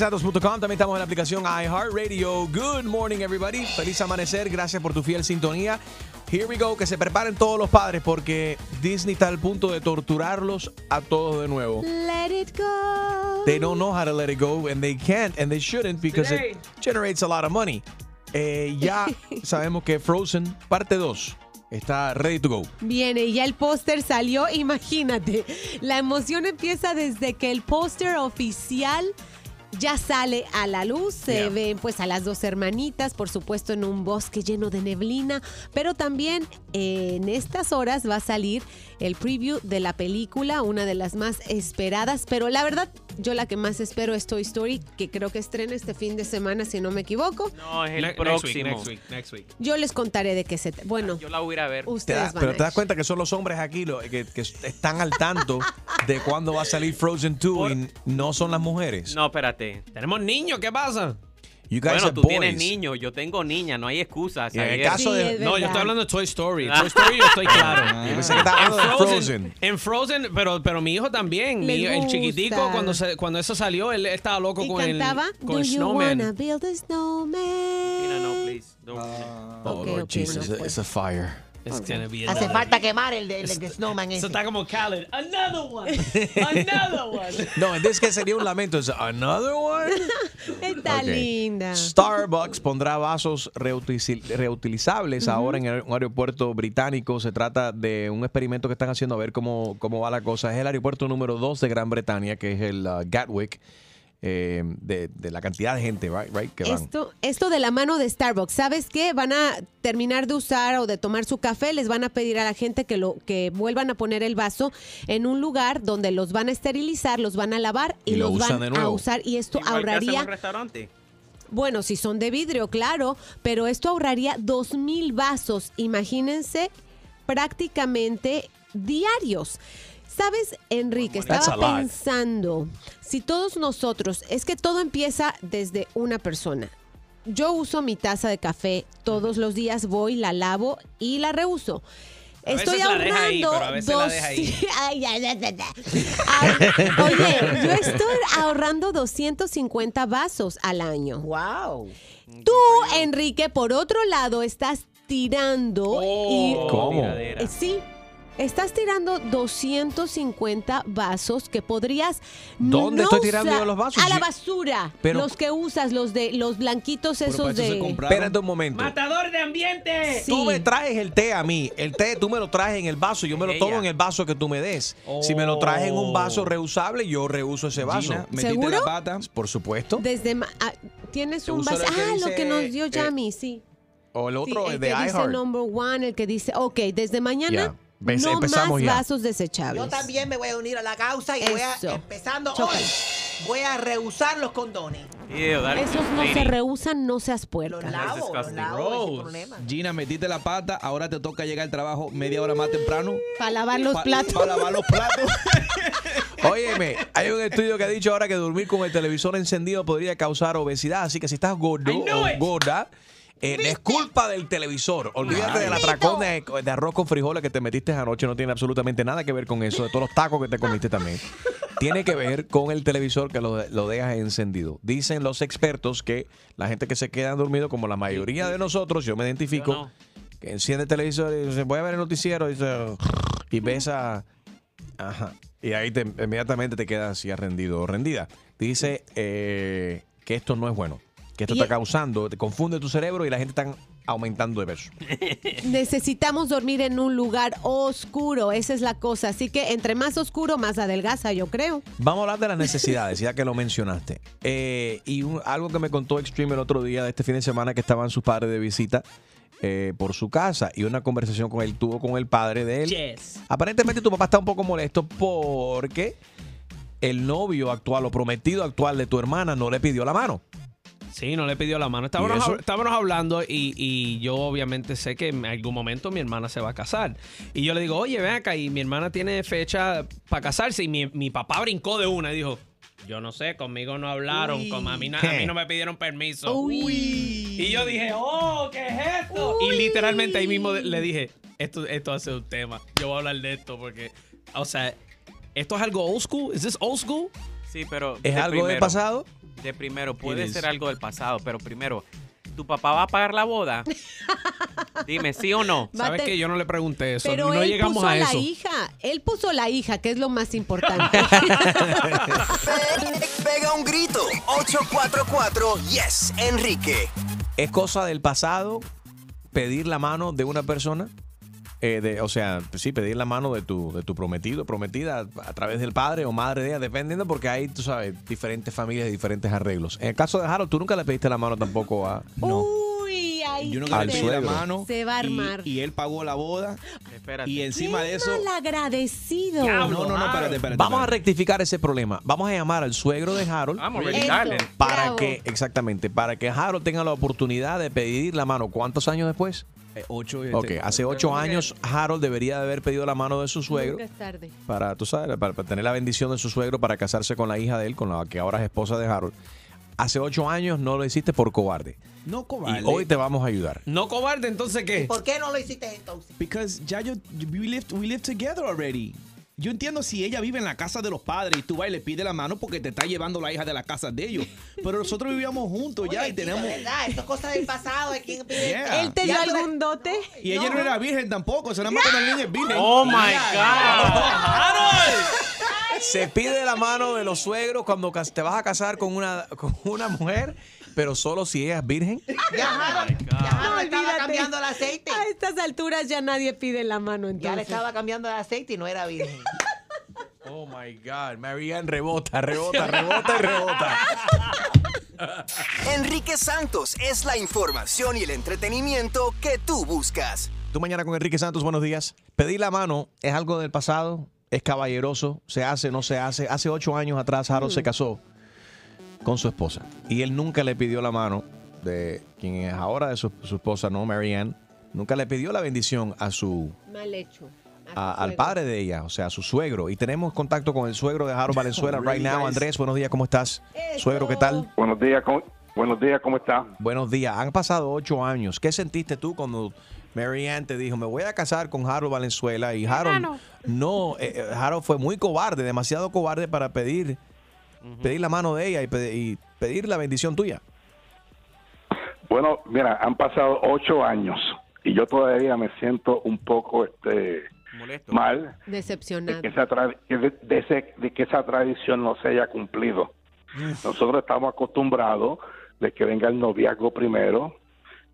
También estamos en la aplicación iHeartRadio. Good morning, everybody. Feliz amanecer. Gracias por tu fiel sintonía. Here we go. Que se preparen todos los padres porque Disney está al punto de torturarlos a todos de nuevo. Let it go. They don't know how to let it go and they can't and they shouldn't because it generates a lot of money. Eh, ya sabemos que Frozen parte 2 está ready to go. Viene, y ya el póster salió, imagínate. La emoción empieza desde que el póster oficial ya sale a la luz. Se Yeah. ven pues a las dos hermanitas, por supuesto en un bosque lleno de neblina, pero también eh, en estas horas va a salir el preview de la película, una de las más esperadas, pero la verdad yo la que más espero es Toy Story, que creo que estrena este fin de semana si no me equivoco. No, es el Ne- next próximo. week, next week, next week. Yo les contaré de qué se... t- Bueno, Yo la voy a ir a ver. Te ustedes van pero a te das cuenta que son los hombres aquí los que, que están al tanto de cuándo va a salir Frozen 2 y no son las mujeres. No, espérate. Tenemos niños, ¿qué pasa? You guys Bueno, tú boys. tienes niños, yo tengo niña, no hay excusas. Y en el caso de- No, yo estoy hablando de Toy Story. Toy Story yo estoy claro. Yo pensé que estaba hablando de Frozen. En Frozen, pero, pero mi hijo también. Mi- el chiquitico, cuando, se- cuando eso salió, él estaba loco y con el, con Do el you Snowman. wanna build a snowman? Mira, no, please. don't. Oh, Lord Jesus, no it's a fire. It's gonna be Hace falta quemar el de, el de Snowman Eso está como Khaled. Another one. Another one. No, es que sería un lamento. Es another one. Está Ok. linda. Starbucks pondrá vasos reutiliz- reutilizables ahora en un aeropuerto británico. Se trata de un experimento que están haciendo a ver cómo, cómo va la cosa. Es el aeropuerto número 2 de Gran Bretaña, que es el uh, Gatwick, eh, de, de la cantidad de gente right, right, que van. Esto, esto de la mano de Starbucks, ¿sabes qué? Van a terminar de usar o de tomar su café, les van a pedir a la gente que lo que vuelvan a poner el vaso en un lugar donde los van a esterilizar, los van a lavar y, Y lo los usan van de a usar y esto Igual que hacen ahorraría los restaurantes. Bueno, si son de vidrio, claro, pero esto ahorraría dos mil vasos, imagínense, prácticamente diarios. ¿Sabes, Enrique? Estaba pensando, si todos nosotros, es que todo empieza desde una persona. Yo uso mi taza de café todos los días, voy, la lavo y la reuso. A Estoy ahorrando. Ah, Oye, yo estoy ahorrando 250 vasos al año. Wow. Tú, Enrique, por otro lado, estás tirando y ¿Cómo? Eh, Sí. Estás tirando 250 vasos que podrías ¿Dónde no estoy tirando usar- yo los vasos? A la basura. Pero- los que usas, los de los blanquitos esos de Espérate un momento. ¡Matador de ambiente! Sí. Tú me traes el té a mí. El té tú me lo traes en el vaso. Yo me lo Ella. tomo en el vaso que tú me des. Si me lo traes en un vaso reusable, yo reuso ese vaso. Gina, metiste ¿Seguro? la pata. Por supuesto. desde ma- ah, tienes un uso vaso. el que Ah, lo dice, que nos dio eh, Yami, sí. O el Sí, otro el es de que dice iHeart. number one, el que dice, ok, desde mañana. Ves- no empezamos más ya. vasos desechables. Yo también me voy a unir a la causa y voy a, Eso. empezando hoy, voy a rehusar los condones. Ew, Esos no se rehusan, no seas puerca. Los lavo, los lavo, problema. Gina, metiste la pata, ahora te toca llegar al trabajo media hora más temprano. Para lavar los Pa- platos. Para lavar los platos. Óyeme, hay un estudio que ha dicho ahora que dormir con el televisor encendido podría causar obesidad. Así que si estás gordo o gorda, eh, es culpa del televisor. Olvídate del atracón de, de arroz con frijoles que te metiste anoche. No tiene absolutamente nada que ver con eso. De todos los tacos que te comiste también. Tiene que ver con el televisor que lo, lo dejas encendido. Dicen los expertos que la gente que se queda dormido, como la mayoría de nosotros, yo me identifico, Yo no. que enciende el televisor y dice, voy a ver el noticiero y, dice, y ves a... Ajá. Y ahí te, inmediatamente te quedas así rendido o rendida. Dice eh, que esto no es bueno. Que esto Y- está causando, te confunde tu cerebro y la gente está aumentando de peso. Necesitamos dormir en un lugar oscuro, esa es la cosa. Así que entre más oscuro, más adelgaza, yo creo. Vamos a hablar de las necesidades, ya que lo mencionaste. Eh, y un- algo que me contó Extreme el otro día de este fin de semana que estaban sus padres de visita eh, por su casa y una conversación con él tuvo con el padre de él. Yes. Aparentemente tu papá está un poco molesto porque el novio actual o prometido actual de tu hermana no le pidió la mano. Sí, no le pidió la mano. ¿Y Estábamos, eso? hab- estábamos hablando y, y yo obviamente sé que en algún momento mi hermana se va a casar. Y yo le digo, oye, ven acá, y mi hermana tiene fecha para casarse. Y mi, mi papá brincó de una y dijo, yo no sé, conmigo no hablaron, como a, mí, na- a mí no me pidieron permiso. Y yo dije, oh, ¿qué es esto? Y literalmente ahí mismo le dije, esto, esto hace un tema. Yo voy a hablar de esto porque, o sea, ¿esto es algo old school? ¿Es this old school? Sí, pero. ¿Es algo del primero. pasado? De primero, puede ser algo del pasado, pero primero, ¿tu papá va a pagar la boda? Dime, ¿sí o no? ¿Sabes que Yo no le pregunté eso. Pero no él llegamos puso a la eso. hija. Él puso la hija, que es lo más importante. Pega un grito. 844 Yes, Enrique. ¿Es cosa del pasado pedir la mano de una persona? Eh, de, o sea, sí, pedir la mano de tu, de tu prometido, prometida a través del padre o madre de ella, dependiendo, porque hay, tú sabes, diferentes familias y diferentes arreglos. En el caso de Harold, tú nunca le pediste la mano tampoco a... No. Uy, ahí Yo sí nunca le Al pedí la suegro. mano. Se va a y- armar. Y, él pagó la boda. Y encima de eso. Malagradecido. No, no, no, espérate, espérate. Vamos a rectificar ese problema. Vamos a llamar al suegro de Harold. Vamos a. Para bravo. que, exactamente, para que Harold tenga la oportunidad de pedir la mano. ¿Cuántos años después? Eh, ocho. Ok, este, hace ocho años Harold debería de haber pedido la mano de su suegro Nunca es tarde. para, tú sabes, para, para tener la bendición de su suegro para casarse con la hija de él, con la que ahora es esposa de Harold. Hace ocho años no lo hiciste por cobarde. No Y cobarde. hoy te vamos a ayudar. No cobarde, entonces qué? ¿Por qué no lo hiciste entonces? Because ya yo, we live, we live together already. Yo entiendo si ella vive en la casa de los padres y tú vas y le pides la mano porque te está llevando la hija de la casa de ellos. Pero nosotros vivíamos juntos ya y tenemos... chico, ¿verdad? Esto es cosa del pasado. ¿de quién pide? Yeah. ¿Él te dio algún dote? Y ella no era virgen tampoco, eso nada más que es virgen. Oh my God. Se pide la mano de los suegros cuando te vas a casar con una, con una mujer, pero solo si ella es virgen. Ya Harold, ya Harold estaba olvídate. cambiando el aceite. A estas alturas ya nadie pide la mano Ya entonces. le estaba cambiando el aceite y no era virgen. Oh my God, Marianne rebota, rebota, rebota y rebota. Enrique Santos es la información y el entretenimiento que tú buscas. Tú mañana con Enrique Santos, buenos días. Pedir la mano es algo del pasado, es caballeroso, se hace, no se hace. Hace ocho años atrás Harold se casó con su esposa y él nunca le pidió la mano de quien es ahora de su, su esposa, no Marianne. Nunca le pidió la bendición a su Mal hecho. a- al padre de ella, o sea, a su suegro. Y tenemos contacto con el suegro de Harold Valenzuela right now. Andrés, buenos días, ¿cómo estás? Suegro, ¿qué tal? Buenos días, ¿cómo, buenos días, ¿cómo está? Buenos días. Han pasado ocho años. ¿Qué sentiste tú cuando Marianne te dijo, me voy a casar con Harold Valenzuela? Y Harold no, eh, eh, Harold fue muy cobarde, demasiado cobarde para pedir, pedir la mano de ella y, pe- y pedir la bendición tuya. Bueno, mira, han pasado ocho años y yo todavía me siento un poco este Molesto. mal de Decepcionado. que, esa tra- que de, de ese- de que esa tradición no se haya cumplido. Nosotros estamos acostumbrados de que venga el noviazgo primero,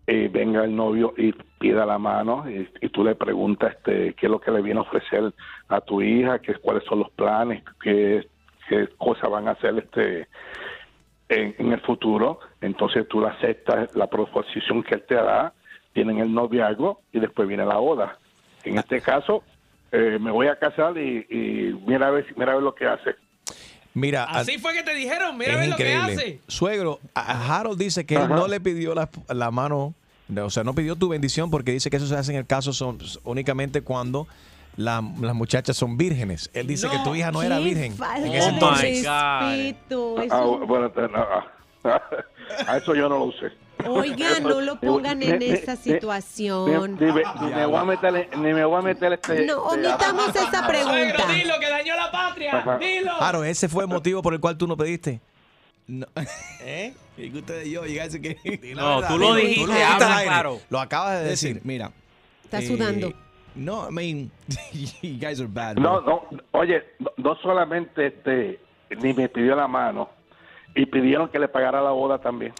y venga el novio y pida la mano y, y tú le preguntas este, qué es lo que le viene a ofrecer a tu hija, qué, cuáles son los planes, qué, qué cosas van a hacer este en, en el futuro. Entonces tú le aceptas la proposición que él te da, tienen el noviazgo y después viene la boda. En este caso, eh, me voy a casar y, y mira a ver, mira a ver lo que hace. Mira, Así fue que te dijeron, mira a ver lo que hace. Suegro, Harold dice que él no le pidió la, la mano, o sea, no pidió tu bendición porque dice que eso se hace en el caso son, únicamente cuando la- las muchachas son vírgenes. Él dice que tu hija no era virgen. en ese Oh entonces. my God. Ah, Eso- bueno, no, ah, a eso yo no lo usé. Oigan, no lo pongan en esa Ni, situación. ni me, ni me voy a meter, ni me voy a meter este. No, este- omitamos esa pregunta. que dañó la patria. Ajá. Dilo. Harold, ese fue el motivo por el cual tú no pediste. No. ¿Eh? Y que ustedes y yo llegarse que... No, tú lo dijiste, Tú lo dijiste habla claro. Lo acabas de decir, decir. mira. Está eh, sudando. No, I mean, you guys are bad. No, no, oye, no, no solamente este, ni me pidió la mano, y pidieron que le pagara la boda también.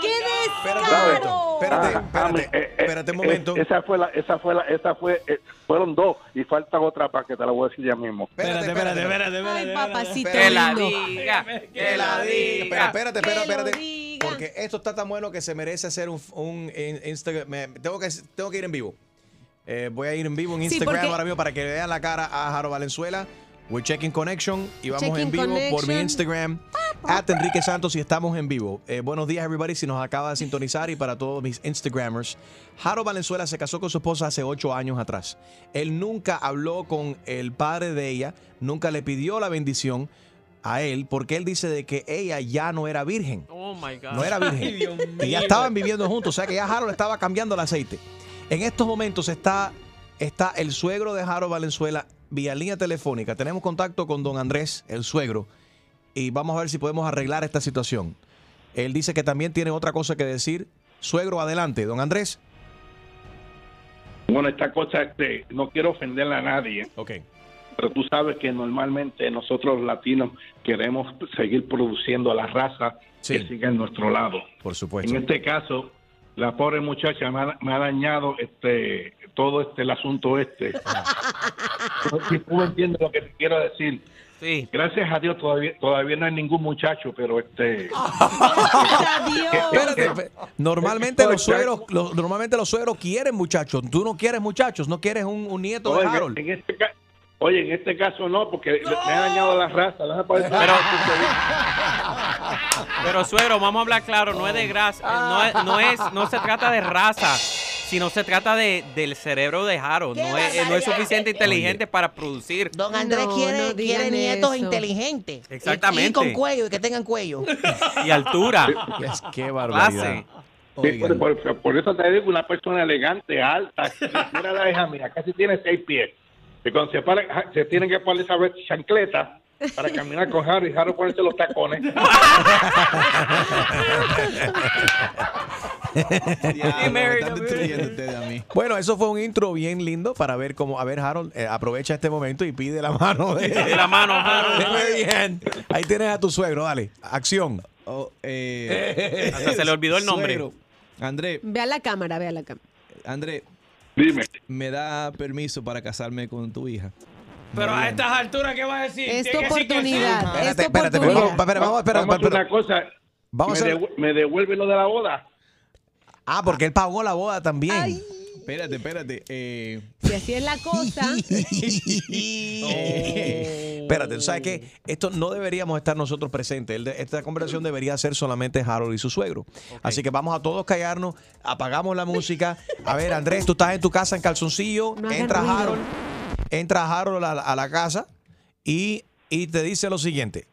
¡Qué Espérate, descaro! espérate, Ah, espérate, ah, eh, eh, espérate un eh, momento. esa fue la, esa fue la, esa fue, eh, fueron dos y falta otra para que te la voy a decir ya mismo. Espérate, espérate, espérate. Ay, papacito Que la diga, que la diga. espérate, espérate, espérate. Diga. Porque esto está tan bueno que se merece hacer un, un in- Instagram. me- tengo, que, tengo que ir en vivo. Eh, voy a ir en vivo en Sí, Instagram porque- ahora mismo para que vean la cara a Jaro Valenzuela. We're checking connection y vamos Checking en vivo por mi. Instagram. At Enrique Santos y estamos en vivo. Eh, buenos días, everybody, si nos acaba de sintonizar y para todos mis Instagrammers. Jaro Valenzuela se casó con su esposa hace ocho años atrás. Él nunca habló con el padre de ella, nunca le pidió la bendición a él porque él dice de que ella ya no era virgen. Oh my God. No era virgen. y ya estaban viviendo juntos. O sea que ya Harold estaba cambiando el aceite. En estos momentos está, está el suegro de Harold Valenzuela vía línea telefónica. Tenemos contacto con don Andrés, el suegro. y vamos a ver si podemos arreglar esta situación. Él dice que también tiene otra cosa que decir. Suegro, adelante, don Andrés. Bueno, esta cosa, este, no quiero ofender a nadie. Ok. Pero tú sabes que normalmente nosotros los latinos queremos seguir produciendo a la raza que siga en nuestro lado. Por supuesto. En este caso, la pobre muchacha me ha, me ha dañado este todo este el asunto este. No sé si tú entiendes lo que te quiero decir. Sí. Gracias a Dios todavía todavía no hay ningún muchacho, pero este Espérate, esp- normalmente los suegros, los- normalmente los suegros quieren muchachos. Tú no quieres muchachos, no quieres un, un nieto de Oye, Harold. en este ca- Oye, en este caso no, porque me ha dañado la raza. Déjame poner- Pero suegro, vamos a hablar claro, no es de grasa, no es, no es, no se trata de raza, sino se trata de, del cerebro de Harold. No es, no es suficiente inteligente para producir. Don Andrés quiere, quiere nietos inteligentes. Exactamente. Y, y con cuello, y que tengan cuello. Y altura. Qué barbaridad. Sí, por, por- por eso te digo, una persona elegante, alta, mira la hija mía, casi tiene seis pies. Y cuando se, para, ja- se tienen que poner esa chancleta para caminar con Harry, Harry ponerse los tacones. Bueno, eso fue un intro bien lindo para ver cómo, a ver, Harold, eh, aprovecha este momento y pide la mano de, Pide la mano, Harold. de. Ahí tienes a tu suegro, dale, acción. Hasta se le olvidó el nombre. Suegro, André, Ve a la cámara, ve a la cámara. André. Dime. ¿Me da permiso para casarme con tu hija? Pero a estas alturas, ¿qué vas a decir? Es tu oportunidad. Espérate, espérate, vamos, espera, vamos, a una cosa. Vamos me devuelve lo de la boda. Ah, porque él pagó la boda también. Espérate, espérate. Eh, Si así es la cosa. Espérate, ¿tú sabes qué? Esto no deberíamos estar nosotros presentes. Esta conversación debería ser solamente Harold y su suegro. Así que vamos a todos callarnos, apagamos la música. A ver, Andrés, tú estás en tu casa en calzoncillo, No entra. Harold, entra Harold a, la- a la casa y, y te dice lo siguiente.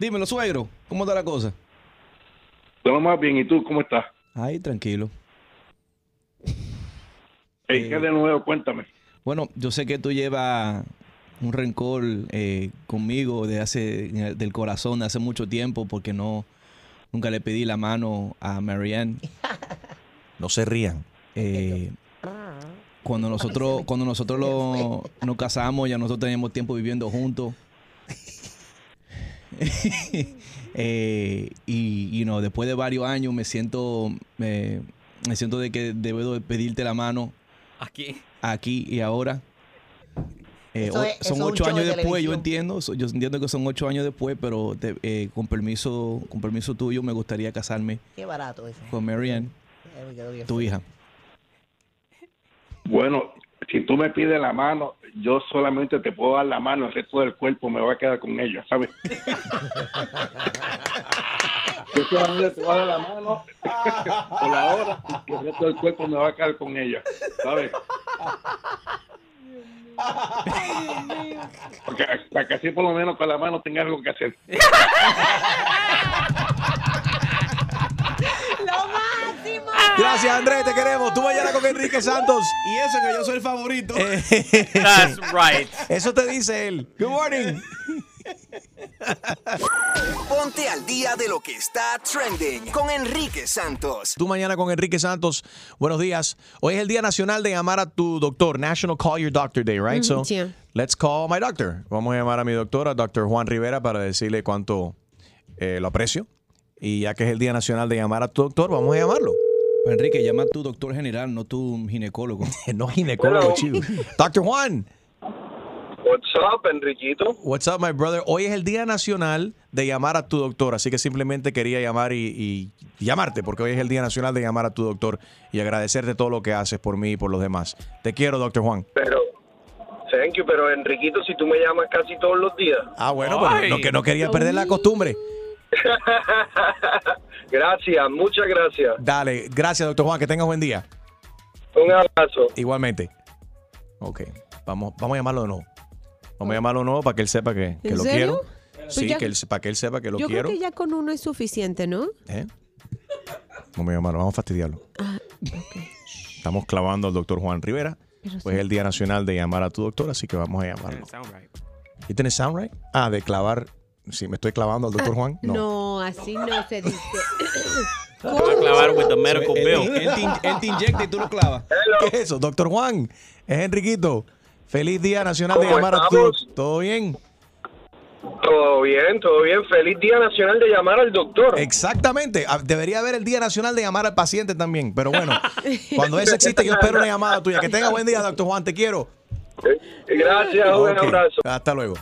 dímelo, suegro. ¿Cómo está la cosa? Todo más bien, ¿y tú cómo estás? Ahí, tranquilo. Ey, ¿Qué de nuevo? Cuéntame. Bueno, yo sé que tú llevas un rencor eh, conmigo de hace, del corazón de hace mucho tiempo porque no nunca le pedí la mano a Marianne. No se rían. Eh, cuando nosotros cuando nosotros lo- nos casamos ya nosotros teníamos tiempo viviendo juntos Eh, y you know, después de varios años me siento me, me siento de que debo de pedirte la mano Aquí. aquí y ahora Eh, Eso es- son ocho años de después, yo entiendo, so- yo entiendo que son ocho años después, pero te- eh, con permiso, con permiso tuyo, me gustaría casarme Qué barato eso. con Marianne, tu hija. Bueno, si tú me pides la mano, yo solamente te puedo dar la mano, el resto del cuerpo me va a quedar con ella, ¿sabes? yo solamente te voy a dar la mano por la hora y el resto del cuerpo me va a quedar con ella, ¿sabes? Porque, para que así por lo menos con la mano tenga algo que hacer. Gracias, Andrés, te queremos. Tú mañana con Enrique Santos. Y eso que yo soy el favorito. That's right. Eso te dice él. Good morning. Ponte al día de lo que está trending con Enrique Santos. Tú mañana con Enrique Santos. Buenos días. Hoy es el Día Nacional de llamar a tu doctor. National Call Your Doctor Day, right? So, sí. let's call my doctor. Vamos a llamar a mi doctora, doctor Juan Rivera, para decirle cuánto eh, lo aprecio. Y ya que es el Día Nacional de llamar a tu doctor, vamos a llamarlo. Enrique, llama a tu doctor general, no tu ginecólogo. no ginecólogo, chido. Doctor Juan. What's up, Enriquito? What's up, my brother? Hoy es el Día Nacional de llamar a tu doctor, así que simplemente quería llamar y, y llamarte, porque hoy es el Día Nacional de llamar a tu doctor y agradecerte todo lo que haces por mí y por los demás. Te quiero, doctor Juan. Pero, thank you, pero Enriquito, si tú me llamas casi todos los días. Ah, bueno, pero no, que no quería perder la costumbre. gracias, muchas gracias. Dale, gracias, doctor Juan, que tengas buen día. Un abrazo. Igualmente. Ok, vamos, vamos a llamarlo de nuevo. Vamos a llamarlo nuevo para que él sepa que, que ¿En lo serio? quiero. Pues Sí, ya- que él, para que él sepa que lo Yo quiero. creo que ya con uno es suficiente, ¿no? ¿Eh? Vamos a llamarlo, vamos a fastidiarlo. Ah, Estamos clavando al doctor Juan Rivera. Pero Pues es el Día Nacional de llamar a tu doctor, así que vamos a llamarlo. ¿Y tienes sound right? Ah, de clavar. Sí, me estoy clavando al doctor Juan. No. No, así no se dice. Voy a clavar with the medical Él, bill. él te, in- él te inyecta y tú lo clavas. ¿Qué es eso? Doctor Juan, es Enriquito. Feliz Día Nacional de ¿Cómo llamar a estamos? tu. ¿Todo bien? Todo bien, todo bien. Feliz Día Nacional de llamar al doctor. Exactamente. Ah, Debería haber el Día Nacional de llamar al paciente también. Pero bueno, cuando eso existe, yo espero una llamada tuya. Que tenga buen día, doctor Juan. Te quiero. Gracias, un Ok. abrazo. Hasta luego.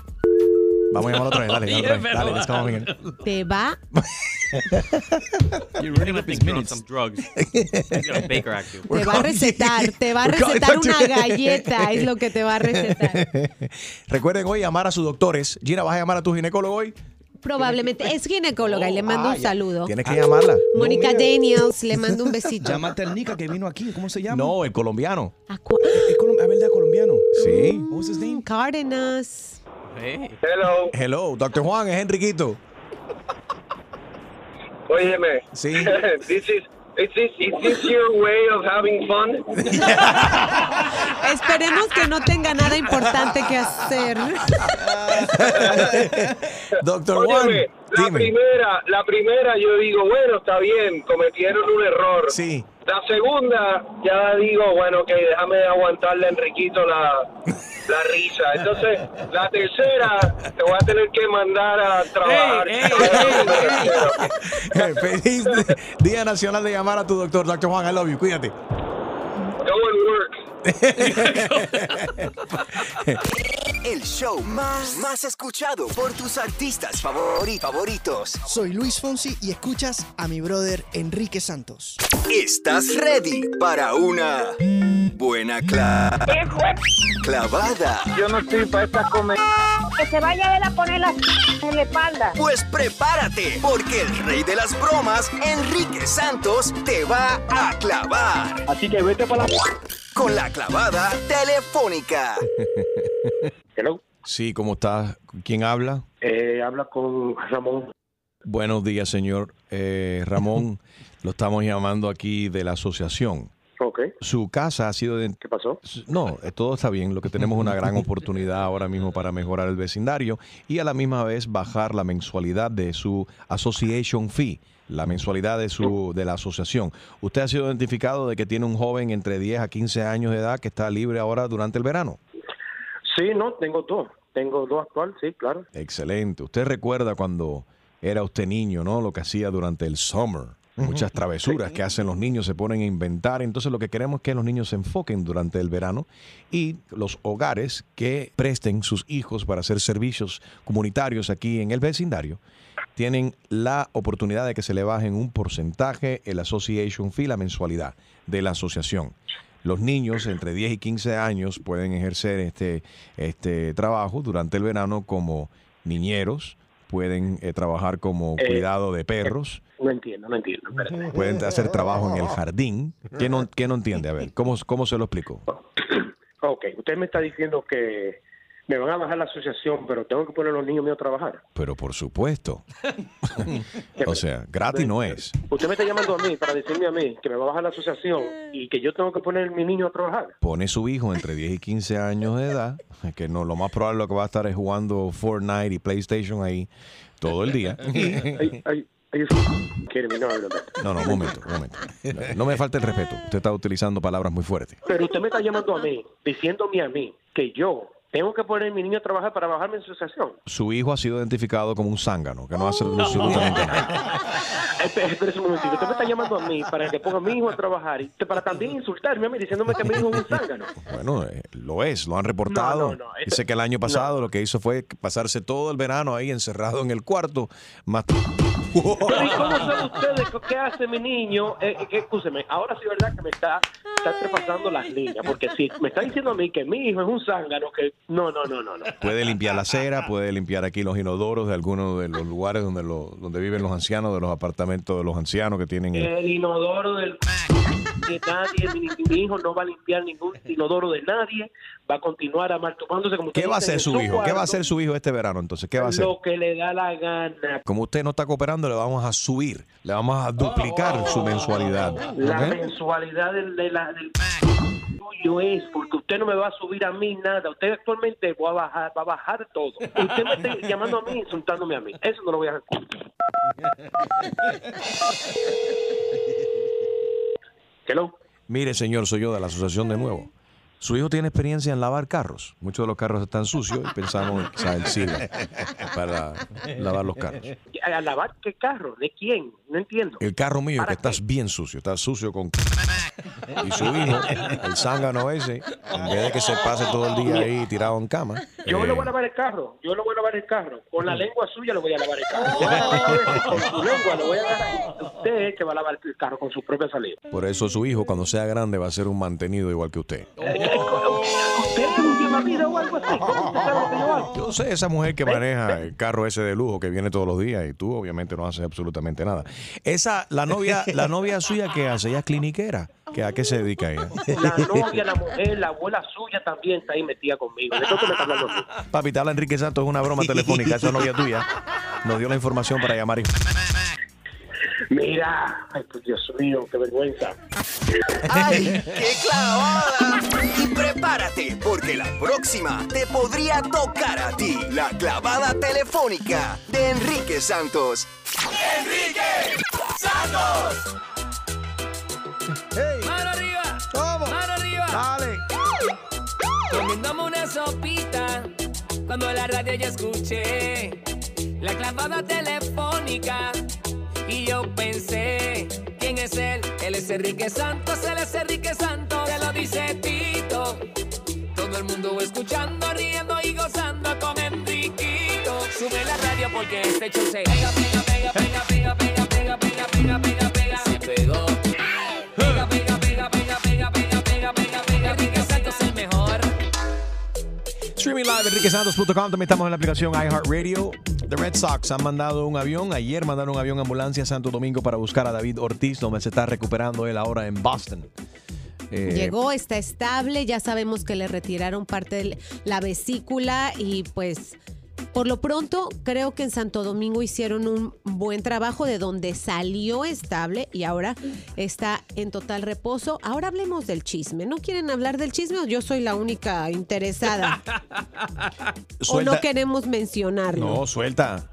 Vamos a llamar otra vez. Dale, dale, otra vez. Dale, let's call him again. Te va. You're running up his minutes. Some drugs. He's got a Baker Act. you. Te va a recetar, te va a recetar una galleta, es lo que te va a recetar. Recuerden hoy llamar a sus doctores. Gina, ¿vas a llamar a tu ginecólogo hoy? Probablemente es ginecóloga y le mando Ah, un ya. saludo. Tienes que llamarla. Mónica Daniels, le mando un besito. Llámate al Nica que vino aquí. ¿Cómo se llama? No, el colombiano. Es colom- es verdad, colombiano. Sí. Was his name? Cárdenas. Hey. Hello. Hello, doctor Juan, es Enriquito. Óyeme. Sí. this is, is this, is this your way of having fun? Esperemos que no tenga nada importante que hacer. Doctor Juan, Óyeme, la dime. primera, la primera yo digo, bueno, está bien, cometieron un error. Sí. La segunda, ya digo, bueno, ok, déjame aguantarle a Enriquito la, la risa. Entonces, la tercera, te voy a tener que mandar a trabajar. Feliz Día Nacional de llamar a tu doctor, doctor Juan. I love you. Cuídate. Go and work. El show más, más escuchado por tus artistas favori- favoritos. Soy Luis Fonsi y escuchas a mi brother Enrique Santos. ¿Estás ready para una buena cla- clavada? Yo no estoy para esta comer. Que se vaya a él a poner la en la espalda. Pues prepárate, porque el rey de las bromas, Enrique Santos, te va a clavar. Así que vete para la... Con la clavada telefónica. Hello. Sí, ¿cómo estás? ¿Quién habla? Eh, habla con Ramón. Buenos días, señor Eh, Ramón. Lo estamos llamando aquí de la asociación. Su casa ha sido... de- ¿Qué pasó? No, eh, todo está bien. Lo que tenemos una gran oportunidad ahora mismo para mejorar el vecindario y a la misma vez bajar la mensualidad de su association fee, la mensualidad de su de la asociación. Usted ha sido identificado de que tiene un joven entre 10 a 15 años de edad que está libre ahora durante el verano. Sí, no, tengo dos. Tengo dos actual, sí, claro. Excelente. Usted recuerda cuando era usted niño, ¿no? Lo que hacía durante el summer. Muchas travesuras que hacen los niños, se ponen a inventar. Entonces lo que queremos es que los niños se enfoquen durante el verano y los hogares que presten sus hijos para hacer servicios comunitarios aquí en el vecindario tienen la oportunidad de que se le bajen un porcentaje el association fee, la mensualidad de la asociación. Los niños entre 10 y 15 años pueden ejercer este, este trabajo durante el verano como niñeros, pueden eh, trabajar como Eh, cuidado de perros, No entiendo, no entiendo. espérate. pueden hacer trabajo en el jardín. ¿Qué no, qué no entiende? A ver, ¿cómo, cómo se lo explico? Ok, usted me está diciendo que me van a bajar la asociación, pero tengo que poner a los niños míos a trabajar. Pero por supuesto. o sea, gratis no es. Usted me está llamando a mí para decirme a mí que me va a bajar la asociación y que yo tengo que poner a mi niño a trabajar. Pone su hijo entre 10 y 15 años de edad, que no lo más probable lo que va a estar es jugando Fortnite y PlayStation ahí todo el día. Ay, ay, no. No, un momento, un momento. No me falte el respeto. Usted está utilizando palabras muy fuertes. Pero usted me está llamando a mí, diciéndome a mí que yo tengo que poner a mi niño a trabajar para bajar mi asociación. Su hijo ha sido identificado como un zángano, que no hace absolutamente nada. Espera, un momentito. Usted me está llamando a mí para que ponga a mi hijo a trabajar y para también insultarme a mí diciéndome que mi hijo es un zángano. Bueno, eh, lo es, lo han reportado. No, no, Dice que el año pasado lo que hizo fue pasarse todo el verano ahí encerrado en el cuarto. Más... Pero ¿y cómo saben ustedes qué hace mi niño? Eh, eh, que, escúcheme, ahora sí es verdad que me está, está trepasando las líneas, porque si me está diciendo a mí que mi hijo es un zángano, que no, no, no, no, no. Puede limpiar la acera, puede limpiar aquí los inodoros de algunos de los lugares donde, lo- donde viven los ancianos, de los apartamentos de los ancianos que tienen... el- El inodoro del de nadie, mi, mi hijo no va a limpiar ningún inodoro de nadie, va a continuar amaltumándose como ¿Qué va a hacer su hijo? ¿Qué va a hacer su hijo este verano entonces? ¿Qué va a hacer? Lo que le da la gana. Como usted no está cooperando, le vamos a subir, le vamos a duplicar su mensualidad. La mensualidad del, de la- del suyo es porque usted no me va a subir a mí nada. Usted actualmente va a bajar, va a bajar todo. Usted me está llamando a mí, insultándome a mí. Eso no lo voy a hacer. Mire, señor, soy yo de la Asociación de Nuevo. Su hijo tiene experiencia en lavar carros. Muchos de los carros están sucios y pensamos quizás él sirve para lavar los carros. ¿A lavar qué carro? ¿De quién? No entiendo. El carro mío, que estás bien sucio, está sucio con... Y su hijo, el zángano ese, en vez de que se pase todo el día ahí tirado en cama. Yo eh, le voy a lavar el carro. Yo le voy a lavar el carro. Con la lengua suya le voy a lavar el carro. Que Con su lengua le voy a a usted que va a lavar el carro con su propia salida. por eso su hijo, cuando sea grande, va a ser un mantenido igual que usted. ¿Usted es un lleva vida o algo así? ¿Cómo usted sabe lo que yo sé, esa mujer que maneja el carro ese de lujo que viene todos los días y tú obviamente no haces absolutamente nada. Esa, la novia, la novia suya que hace, ella es cliniquera. ¿Que ¿A qué se dedica ella? La novia, la mujer, la abuela suya también está ahí metida conmigo. ¿De qué me está hablando mí? Papi, te habla Enrique Santos, es una broma telefónica, esa novia tuya. Nos dio la información para llamar. y- Mira, ay, pues Dios mío, qué vergüenza. ¡Ay, qué clavada! Y prepárate, porque la próxima te podría tocar a ti. La clavada telefónica de Enrique Santos. ¡Enrique Santos! Mano arriba. Mano arriba. Dale. Comiéndome una sopita. Cuando la radio ya escuché la clavada telefónica. Y yo pensé, ¿quién es él? Él es Enrique Santos, él es Enrique Santos. Te lo dice Tito. Todo el mundo escuchando, riendo y gozando con Enriquito. Sube la radio porque este show se pega, pega, pega, pega, pega, pega, pega, pega, pega, pega, pega. Se pegó. Pega, pega, pega, pega, Streaming live, enriquesantos.com. También estamos en la aplicación iHeartRadio. The Red Sox han mandado un avión. Ayer mandaron un avión ambulancia a Santo Domingo para buscar a David Ortiz, donde se está recuperando él ahora en Boston. Eh, Llegó, está estable, ya sabemos que le retiraron parte de la vesícula y pues por lo pronto creo que en Santo Domingo hicieron un buen trabajo de donde salió estable y ahora está en total reposo. Ahora hablemos del chisme. ¿No quieren hablar del chisme o yo soy la única interesada? ¿O no queremos mencionarlo? No, suelta.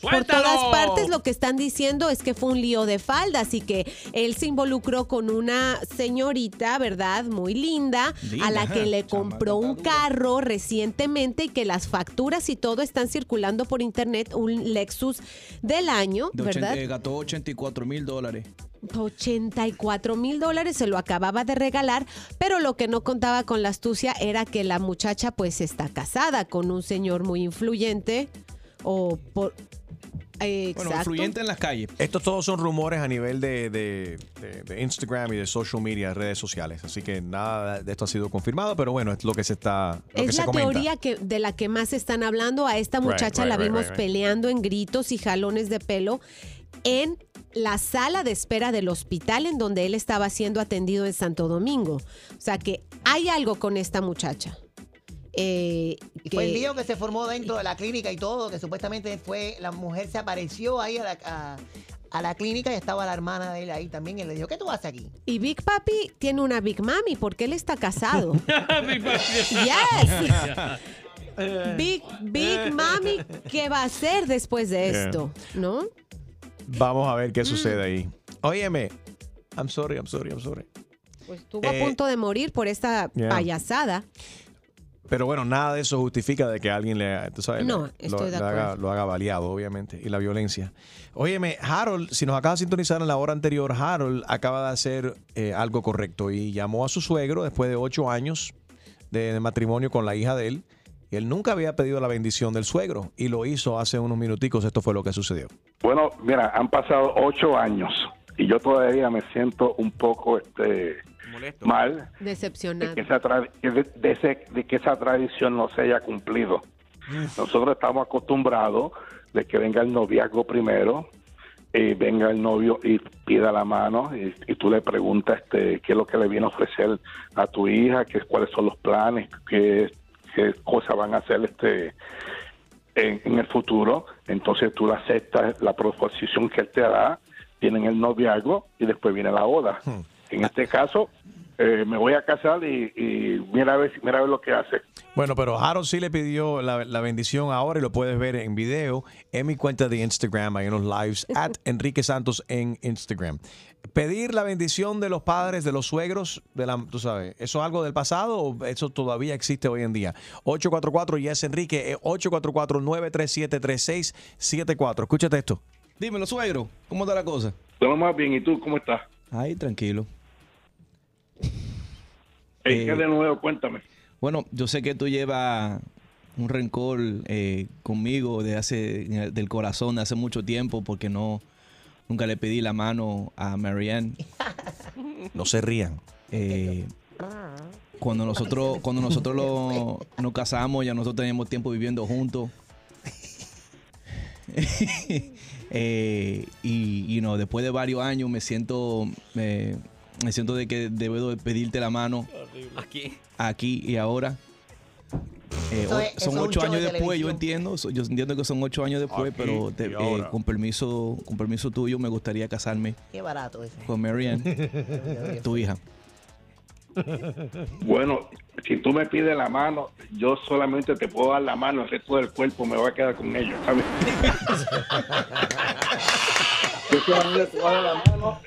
Por todas partes lo que están diciendo es que fue un lío de faldas y que él se involucró con una señorita, ¿verdad? Muy linda, Linda, a la que le compró un carro recientemente y que las facturas y todo están circulando por internet, un Lexus del año, De ¿verdad? 80, eh, gastó 84 mil dólares. 84 mil dólares se lo acababa de regalar, pero lo que no contaba con la astucia era que la muchacha pues está casada con un señor muy influyente o por... eh, Bueno, exacto. influyente en las calles. Estos todos son rumores a nivel de, de- de- de Instagram y de social media, redes sociales. Así que nada de esto ha sido confirmado, pero bueno, es lo que se está. Lo que Es se la comenta. teoría que, de la que más están hablando. A esta muchacha right, la right, vimos right, right. peleando en gritos y jalones de pelo en la sala de espera del hospital en donde él estaba siendo atendido en Santo Domingo. O sea que hay algo con esta muchacha. Eh, fue el lío que se formó dentro de la clínica y todo, que supuestamente fue, la mujer se apareció ahí a la, a, a la clínica y estaba la hermana de él ahí también y le dijo, ¿qué tú haces aquí? Y Big Papi tiene una Big Mami porque él está casado. yes. Big, Big Mami, ¿qué va a hacer después de Yeah. esto? ¿No? Vamos a ver qué Mm. sucede ahí. Óyeme, I'm sorry, I'm sorry, I'm sorry. Pues estuvo Eh, a punto de morir por esta yeah. payasada. Pero bueno, nada de eso justifica de que alguien le, tú sabes, No, le- lo, le haga, acuerdo. lo haga baleado, obviamente, y la violencia. Óyeme, Harold, si nos acaba de sintonizar en la hora anterior, Harold acaba de hacer eh, algo correcto y llamó a su suegro después de ocho años de, de matrimonio con la hija de él. Y él nunca había pedido la bendición del suegro y lo hizo hace unos minuticos. Esto fue lo que sucedió. Bueno, mira, han pasado ocho años y yo todavía me siento un poco este mal de Decepcionado. que, esa tra- de, de ese- de que esa tradición no se haya cumplido. Nosotros estamos acostumbrados de que venga el noviazgo primero, y venga el novio y pida la mano y, y tú le preguntas este, qué es lo que le viene a ofrecer a tu hija, qué, cuáles son los planes, qué, qué cosas van a hacer este en, en el futuro. Entonces tú le aceptas la proposición que él te da, tienen el noviazgo y después viene la boda. En este caso, eh, me voy a casar y, y mira a ver, mira a ver lo que hace. Bueno, pero Harold sí le pidió la, la bendición ahora y lo puedes ver en video en mi cuenta de Instagram, hay unos lives, at Enrique Santos en Instagram. Pedir la bendición de los padres, de los suegros, de la, tú sabes, ¿eso es algo del pasado o eso todavía existe hoy en día? 844 Yes Enrique, eh, 844-937-3674. Escúchate esto. Dímelo, suegro, ¿cómo está la cosa? Todo más bien, ¿y tú cómo estás? Ahí, tranquilo. Eh, ¿Qué de nuevo? Cuéntame. Bueno, yo sé que tú llevas un rencor eh, conmigo de hace, del corazón de hace mucho tiempo porque no nunca le pedí la mano a Marianne. No se rían. Eh, cuando nosotros cuando nosotros lo- nos casamos ya nosotros teníamos tiempo viviendo juntos. Eh, y you know, después de varios años me siento me, me siento de que debo de pedirte la mano Aquí. aquí y ahora. Eh, Eso es- son ocho show de años después, yo televisión. entiendo, so- yo entiendo que son ocho años después, Aquí pero te- eh, con permiso, con permiso tuyo me gustaría casarme Qué barato ese. con Marianne, tu hija. Bueno, si tú me pides la mano, yo solamente te puedo dar la mano, el resto del cuerpo me va a quedar con ellos, ¿sabes? yo solamente te voy a dar la mano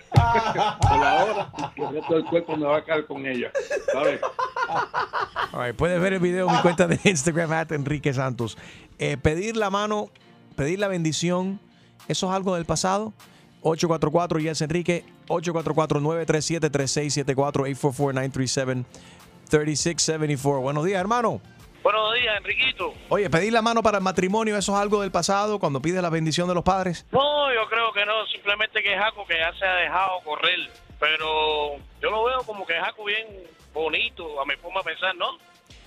por la hora y el resto del cuerpo me va a quedar con ella, ¿sabes? Right, puedes ver el video en mi cuenta de Instagram, at Enrique Santos. Eh, pedir la mano, pedir la bendición, ¿eso es algo del pasado? 844 Yes Enrique, 844-937-3674, 844-937-3674. Buenos días, hermano. Buenos días, Enriquito. Oye, pedir la mano para el matrimonio, ¿eso es algo del pasado cuando pides la bendición de los padres? No, yo creo que no, simplemente que Jaco que ya se ha dejado correr. Pero yo lo veo como que Jaco bien bonito, a mi forma de pensar, ¿no?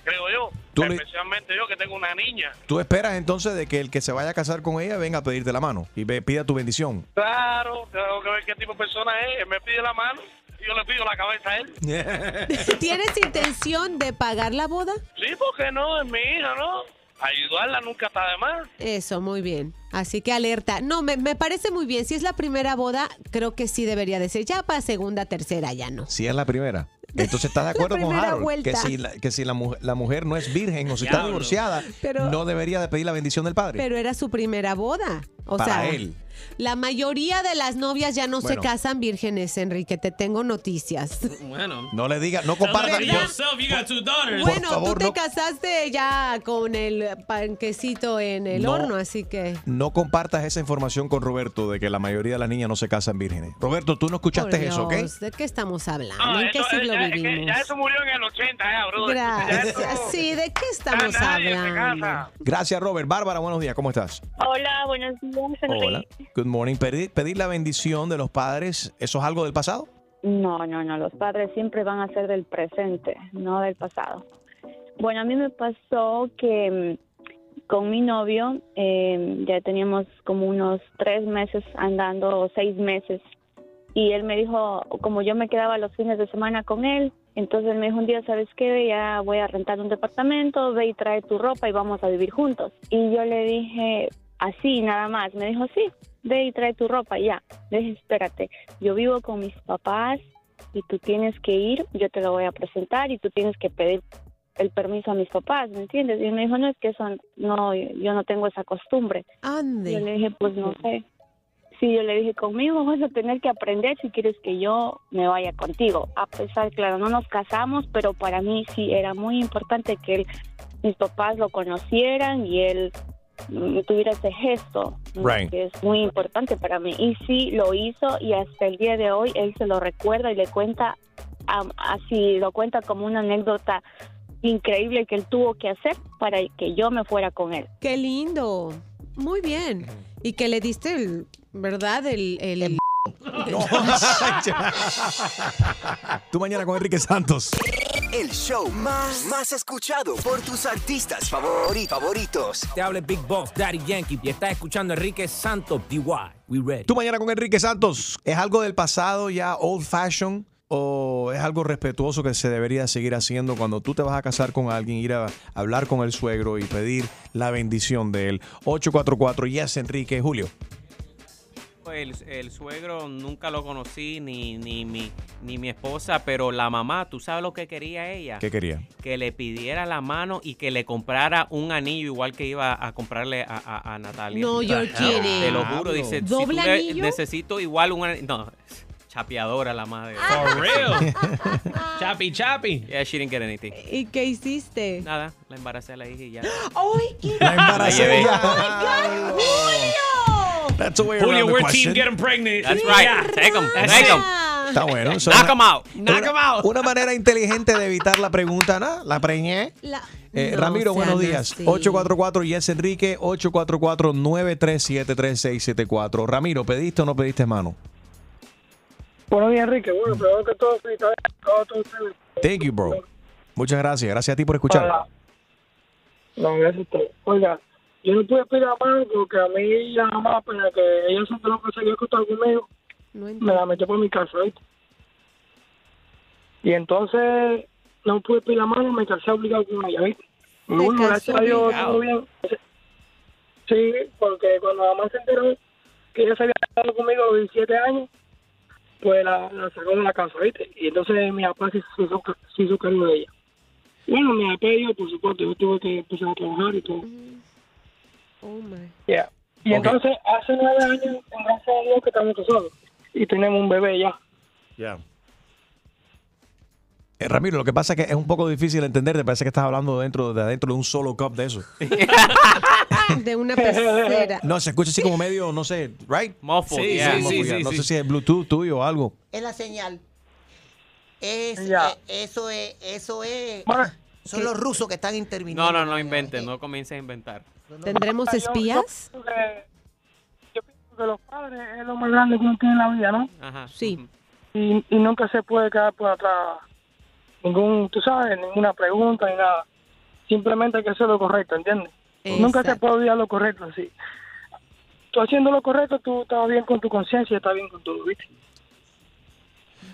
Creo yo. Tú le- Especialmente yo que tengo una niña. ¿Tú esperas entonces de que el que se vaya a casar con ella venga a pedirte la mano y ve- pida tu bendición? Claro, tengo que ver qué tipo de persona es. Él me pide la mano yo le pido la cabeza a él. ¿Tienes intención de pagar la boda? Sí, porque no? Es mi hija, ¿no? Ayudarla nunca está de más. Eso, muy bien. Así que alerta. No, me, me parece muy bien. Si es la primera boda, creo que sí debería de ser. Ya para segunda, tercera, ya no. Si es la primera. Entonces estás de acuerdo con Harold vuelta. que si, la, que si la, mu- la mujer no es virgen o si está divorciada, Pero- no debería de pedir la bendición del padre. Pero era su primera boda. O Para sea, él. La mayoría de las novias ya no Bueno. se casan vírgenes, Enrique. Te tengo noticias. Bueno. No le diga, no comparta. Tell yourself you got two daughters. Bueno, favor, tú te no- casaste ya con el panquecito en el No. horno, así que. No compartas esa información con Roberto de que la mayoría de las niñas no se casan vírgenes. Roberto, tú no escuchaste Por eso, ¿ok? Dios, ¿De qué estamos hablando? Ah, ¿En qué eso, siglo ya, es que vivimos? ya eso murió en el 80, ya, bro. Gracias. Sí, ¿de qué estamos nadie se hablando? Gracias, Robert. Bárbara, buenos días, ¿cómo estás? Hola, buenos días, Enrique. Good morning. Pedir, pedir la bendición de los padres, ¿eso es algo del pasado? No, no, no, los padres siempre van a ser del presente, no del pasado. Bueno, a mí me pasó que mm, con mi novio eh, ya teníamos como unos tres meses andando, o seis meses, y él me dijo, como yo me quedaba los fines de semana con él, entonces me dijo un día, ¿sabes qué? Ya voy a rentar un departamento, ve y trae tu ropa y vamos a vivir juntos. Y yo le dije, así nada más, me dijo, sí, ve y trae tu ropa, ya. Le dije, espérate, yo vivo con mis papás y tú tienes que ir, yo te lo voy a presentar y tú tienes que pedir el permiso a mis papás, ¿me entiendes? Y me dijo, no, es que eso, no, yo no tengo esa costumbre. Ande. Yo le dije, pues no sé. Sí, yo le dije, conmigo vas a tener que aprender si quieres que yo me vaya contigo. A pesar, claro, no nos casamos, pero para mí sí era muy importante que él, mis papás lo conocieran y él tuviera ese gesto, que es muy importante para mí. Y sí, lo hizo y hasta el día de hoy él se lo recuerda y le cuenta, am- así lo cuenta como una anécdota increíble que él tuvo que hacer para que yo me fuera con él. Qué lindo. Muy bien. Y que le diste el, ¿verdad? El, el, Tú mañana con Enrique Santos. El show más, más escuchado por tus artistas favori- favoritos. Te habla Big Boss, Daddy Yankee, y estás escuchando a Enrique Santos, DY. We ready. Tú mañana con Enrique Santos. ¿Es algo del pasado ya old fashion? ¿O es algo respetuoso que se debería seguir haciendo cuando tú te vas a casar con alguien, ir a hablar con el suegro y pedir la bendición de él? 844 Yes Enrique Julio. El, el suegro nunca lo conocí, ni, ni, mi, ni mi esposa, pero la mamá, ¿tú sabes lo que quería ella? ¿Qué quería? Que le pidiera la mano y que le comprara un anillo igual que iba a comprarle a, a- a Natalia. No, you're kidding. Te lo juro, dice, si tú ¿Doble le- anillo? necesito igual un anillo. No, chapeadora la madre. For real. chapi, chapi. Yeah, she didn't get anything. ¿Y qué hiciste? Nada, la embaracé a la hija y ya. ¡Ay, qué La embaracé ya. That's a way Julio, around the we're question. team get 'em pregnant. That's right. Take 'em, take 'em. Está bueno. eso Knock 'em una- out. Knock una- 'em out. Una manera inteligente de evitar la pregunta, ¿no? La preñé. Eh, No Ramiro, buenos días. así. 844 Yes Enrique, 844-937-3674. Ramiro, ¿pediste o no pediste mano? Buenos días, Enrique. Bueno, primero que todo, felicidades a todos ustedes. Thank you, bro. Muchas gracias. Gracias a ti por escuchar. Ah, No, gracias a usted. Oiga, yo no pude pedir la mano porque a mí la mamá, pero que ella siempre lo que se había acostado conmigo, me la metió por mi casa, ¿viste? Y entonces no pude pedir la mano, me casé obligado con ella, ¿viste? Bueno, gracias a Dios, todo bien. Sí, porque cuando la mamá se enteró que ella se había casado conmigo a los 17 años, pues la, la sacó de la casa, ¿viste? Y entonces mi papá se se hizo, se hizo cargo de ella. Bueno, mi papá y yo, por supuesto, yo tuve que empezar a trabajar y todo. Oh, my. Yeah. Y entonces, hace nueve años, gracias a Dios, que estamos casados. Y tenemos un bebé ya. Ya. Eh, Ramiro, lo que pasa es que es un poco difícil entender. Te parece que estás hablando dentro de adentro de un solo cup de eso. De una pecera. No, se escucha así como medio, no sé, right? Muffled, Sí, yeah. sí, Sí, sí, sí, No sí. sé si es Bluetooth tuyo o algo. Es la señal. Es, Ya. eh, eso es, eso es. Bueno, son los rusos que están interviniendo. No, no, no inventes, no comiences a inventar. ¿Tendremos espías? Yo, pienso que, yo pienso que los padres es lo más grande que uno tiene en la vida, ¿no? Ajá. Sí. Y, y nunca se puede quedar por atrás ningún, tú sabes, ninguna pregunta ni nada. Simplemente hay que hacer lo correcto, ¿entiendes? Nunca se puede olvidar lo correcto, sí. Tú haciendo lo correcto, tú estás bien con tu conciencia y estás bien con todo, ¿viste?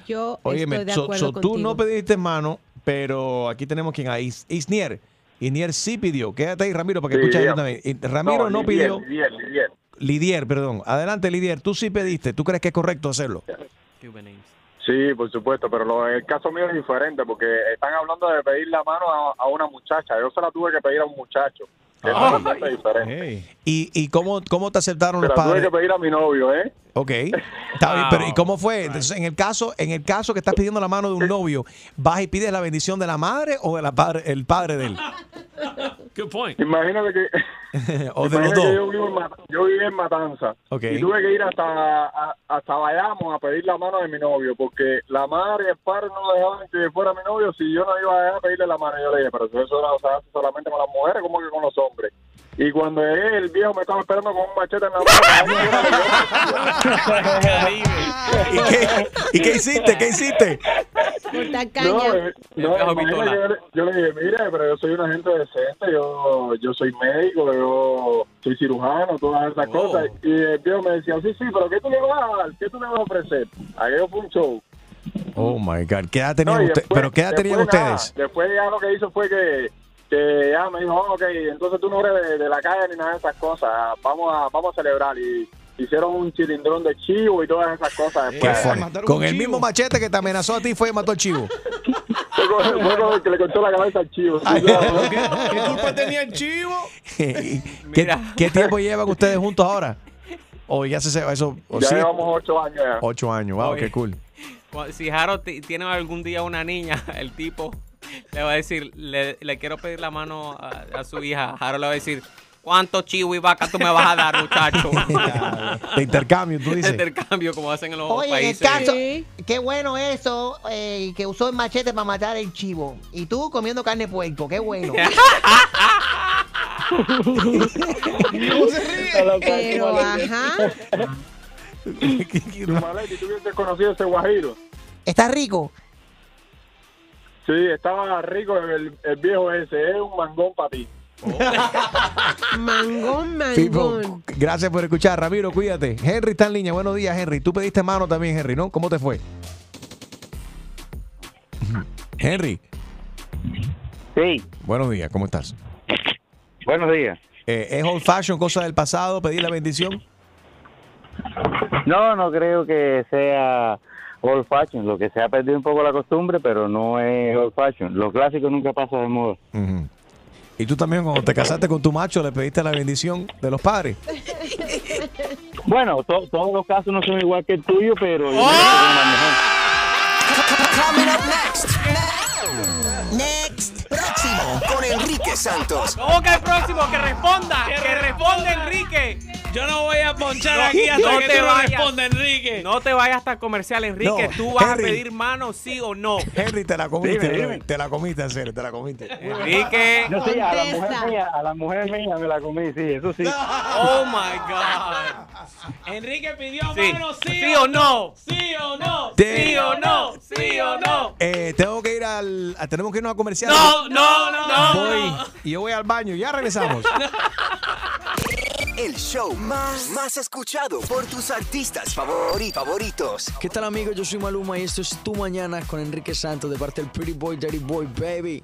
Yo Óyeme, estoy de acuerdo so tú contigo. no pediste mano, pero aquí tenemos quien hay. Is- Isnier. Isnier sí pidió. Quédate ahí, Ramiro, para que escuches dígame. también. Ramiro no, Lidier, pidió. Lidier, Lidier. Lidier, perdón. Adelante, Lidier. Tú sí pediste. ¿Tú crees que es correcto hacerlo? Sí, por supuesto, pero lo, el caso mío es diferente porque están hablando de pedir la mano a, a una muchacha. Yo se la tuve que pedir a un muchacho. que Es Ah. diferente. ¿Y, y cómo, cómo te aceptaron Se los la tuve que pedir a mi novio, ¿eh? Ok. Está bien, pero ¿y cómo fue? Entonces, en el caso, en el caso que estás pidiendo la mano de un novio, ¿vas y pides la bendición de la madre o de la padre, el padre de él? Good point. Imagínate que, o de los que yo, dos. vivo en yo viví en Matanza Ok. y tuve que ir hasta, a- hasta Bayamo a pedir la mano de mi novio porque la madre y el padre no dejaban que fuera mi novio si yo no iba a dejar pedirle la mano. Yo le dije, pero eso era, o sea, solamente con las mujeres, como que con los hombres? Y cuando llegué, el viejo me estaba esperando con un machete en la mano. ¿Y qué, ¿Y qué hiciste? ¿Qué hiciste? No, eh, no, que yo, le- yo le dije, mire, pero yo soy una gente decente, yo, yo soy médico, yo soy cirujano, todas esas cosas. Y el viejo me decía, sí, sí, pero ¿qué tú le vas a dar? ¿Qué tú le vas a ofrecer? Aquello fue un show. Oh my God. ¿Qué edad tenían No, ustedes? ¿Pero qué edad tenían después nada, ustedes? después ya lo que hizo fue que, que ya me dijo, "Oh, ok, entonces tú no eres de, de la calle ni nada de esas cosas, vamos a, vamos a celebrar. Y hicieron un chilindrón de chivo y todas esas cosas. Qué Después. Con el mismo machete que te amenazó a ti fue y mató al chivo. fue con- el que le cortó la cabeza al chivo. ¿Qué culpa tenía el chivo? ¿Qué, tiempo llevan ustedes juntos ahora? O ya se se eso. O Ya sí, llevamos ocho años ya. ocho años. Wow, Oye. qué cool. Si Jaro ti- tiene algún día una niña, el tipo le va a decir, le, le quiero pedir la mano a, a su hija. Jaro le va a decir, ¿cuántos chivo y vaca tú me vas a dar, muchacho? De intercambio, tú dices. Intercambio, como hacen en los Oye, en el países. caso, qué bueno eso, eh, que usó el machete para matar el chivo. Y tú comiendo carne de puerco, qué bueno. Pero, ajá. ¿tú hubieses conocido ese guajiro? ¿Está rico? Sí, estaba rico el, el viejo ese, es un mangón para ti. Mangón, Pipo, mangón. gracias por escuchar. Ramiro, cuídate. Henry está en línea. Buenos días, Henry. Tú pediste mano también, Henry, ¿no? ¿Cómo te fue? Henry. Sí. Buenos días, ¿cómo estás? Buenos días. Eh, ¿Es old fashion, cosa del pasado, pedir la bendición? No, no creo que sea old fashion. Lo que se ha perdido un poco la costumbre, pero no es old fashion. Lo clásico nunca pasa de moda. Y tú también cuando te casaste con tu macho le pediste la bendición de los padres. Bueno, to- todos los casos no son igual que el tuyo, pero yo creo que es más mejor. Coming up. Next. Enrique Santos. ¿Cómo que el próximo? Que responda. Que responda Enrique. Yo no voy a ponchar No, aquí hasta no que te tú no vayas. respondas, Enrique. No te vayas hasta el comercial, Enrique. No, Tú vas Henry. a pedir mano, sí o no. Henry, te la comiste, Dime, bro. dime. te la comiste, en serio, te la comiste. Enrique. Yo sí, a la mujer mía, a la mujer mía me la comí, sí, eso sí. Oh my God. Enrique pidió Sí. mano, sí, ¿Sí o no? Sí o no. ¿Sí o no? ¿Sí o no? Eh, tengo que ir al. a- Tenemos que irnos a comercial. No, no, no, no, Voy. Y yo voy al baño. Ya regresamos. El show más, más escuchado por tus artistas favori- favoritos. ¿Qué tal amigos? Yo soy Maluma y esto es Tu Mañana con Enrique Santos de parte del Pretty Boy, Dirty Boy, baby.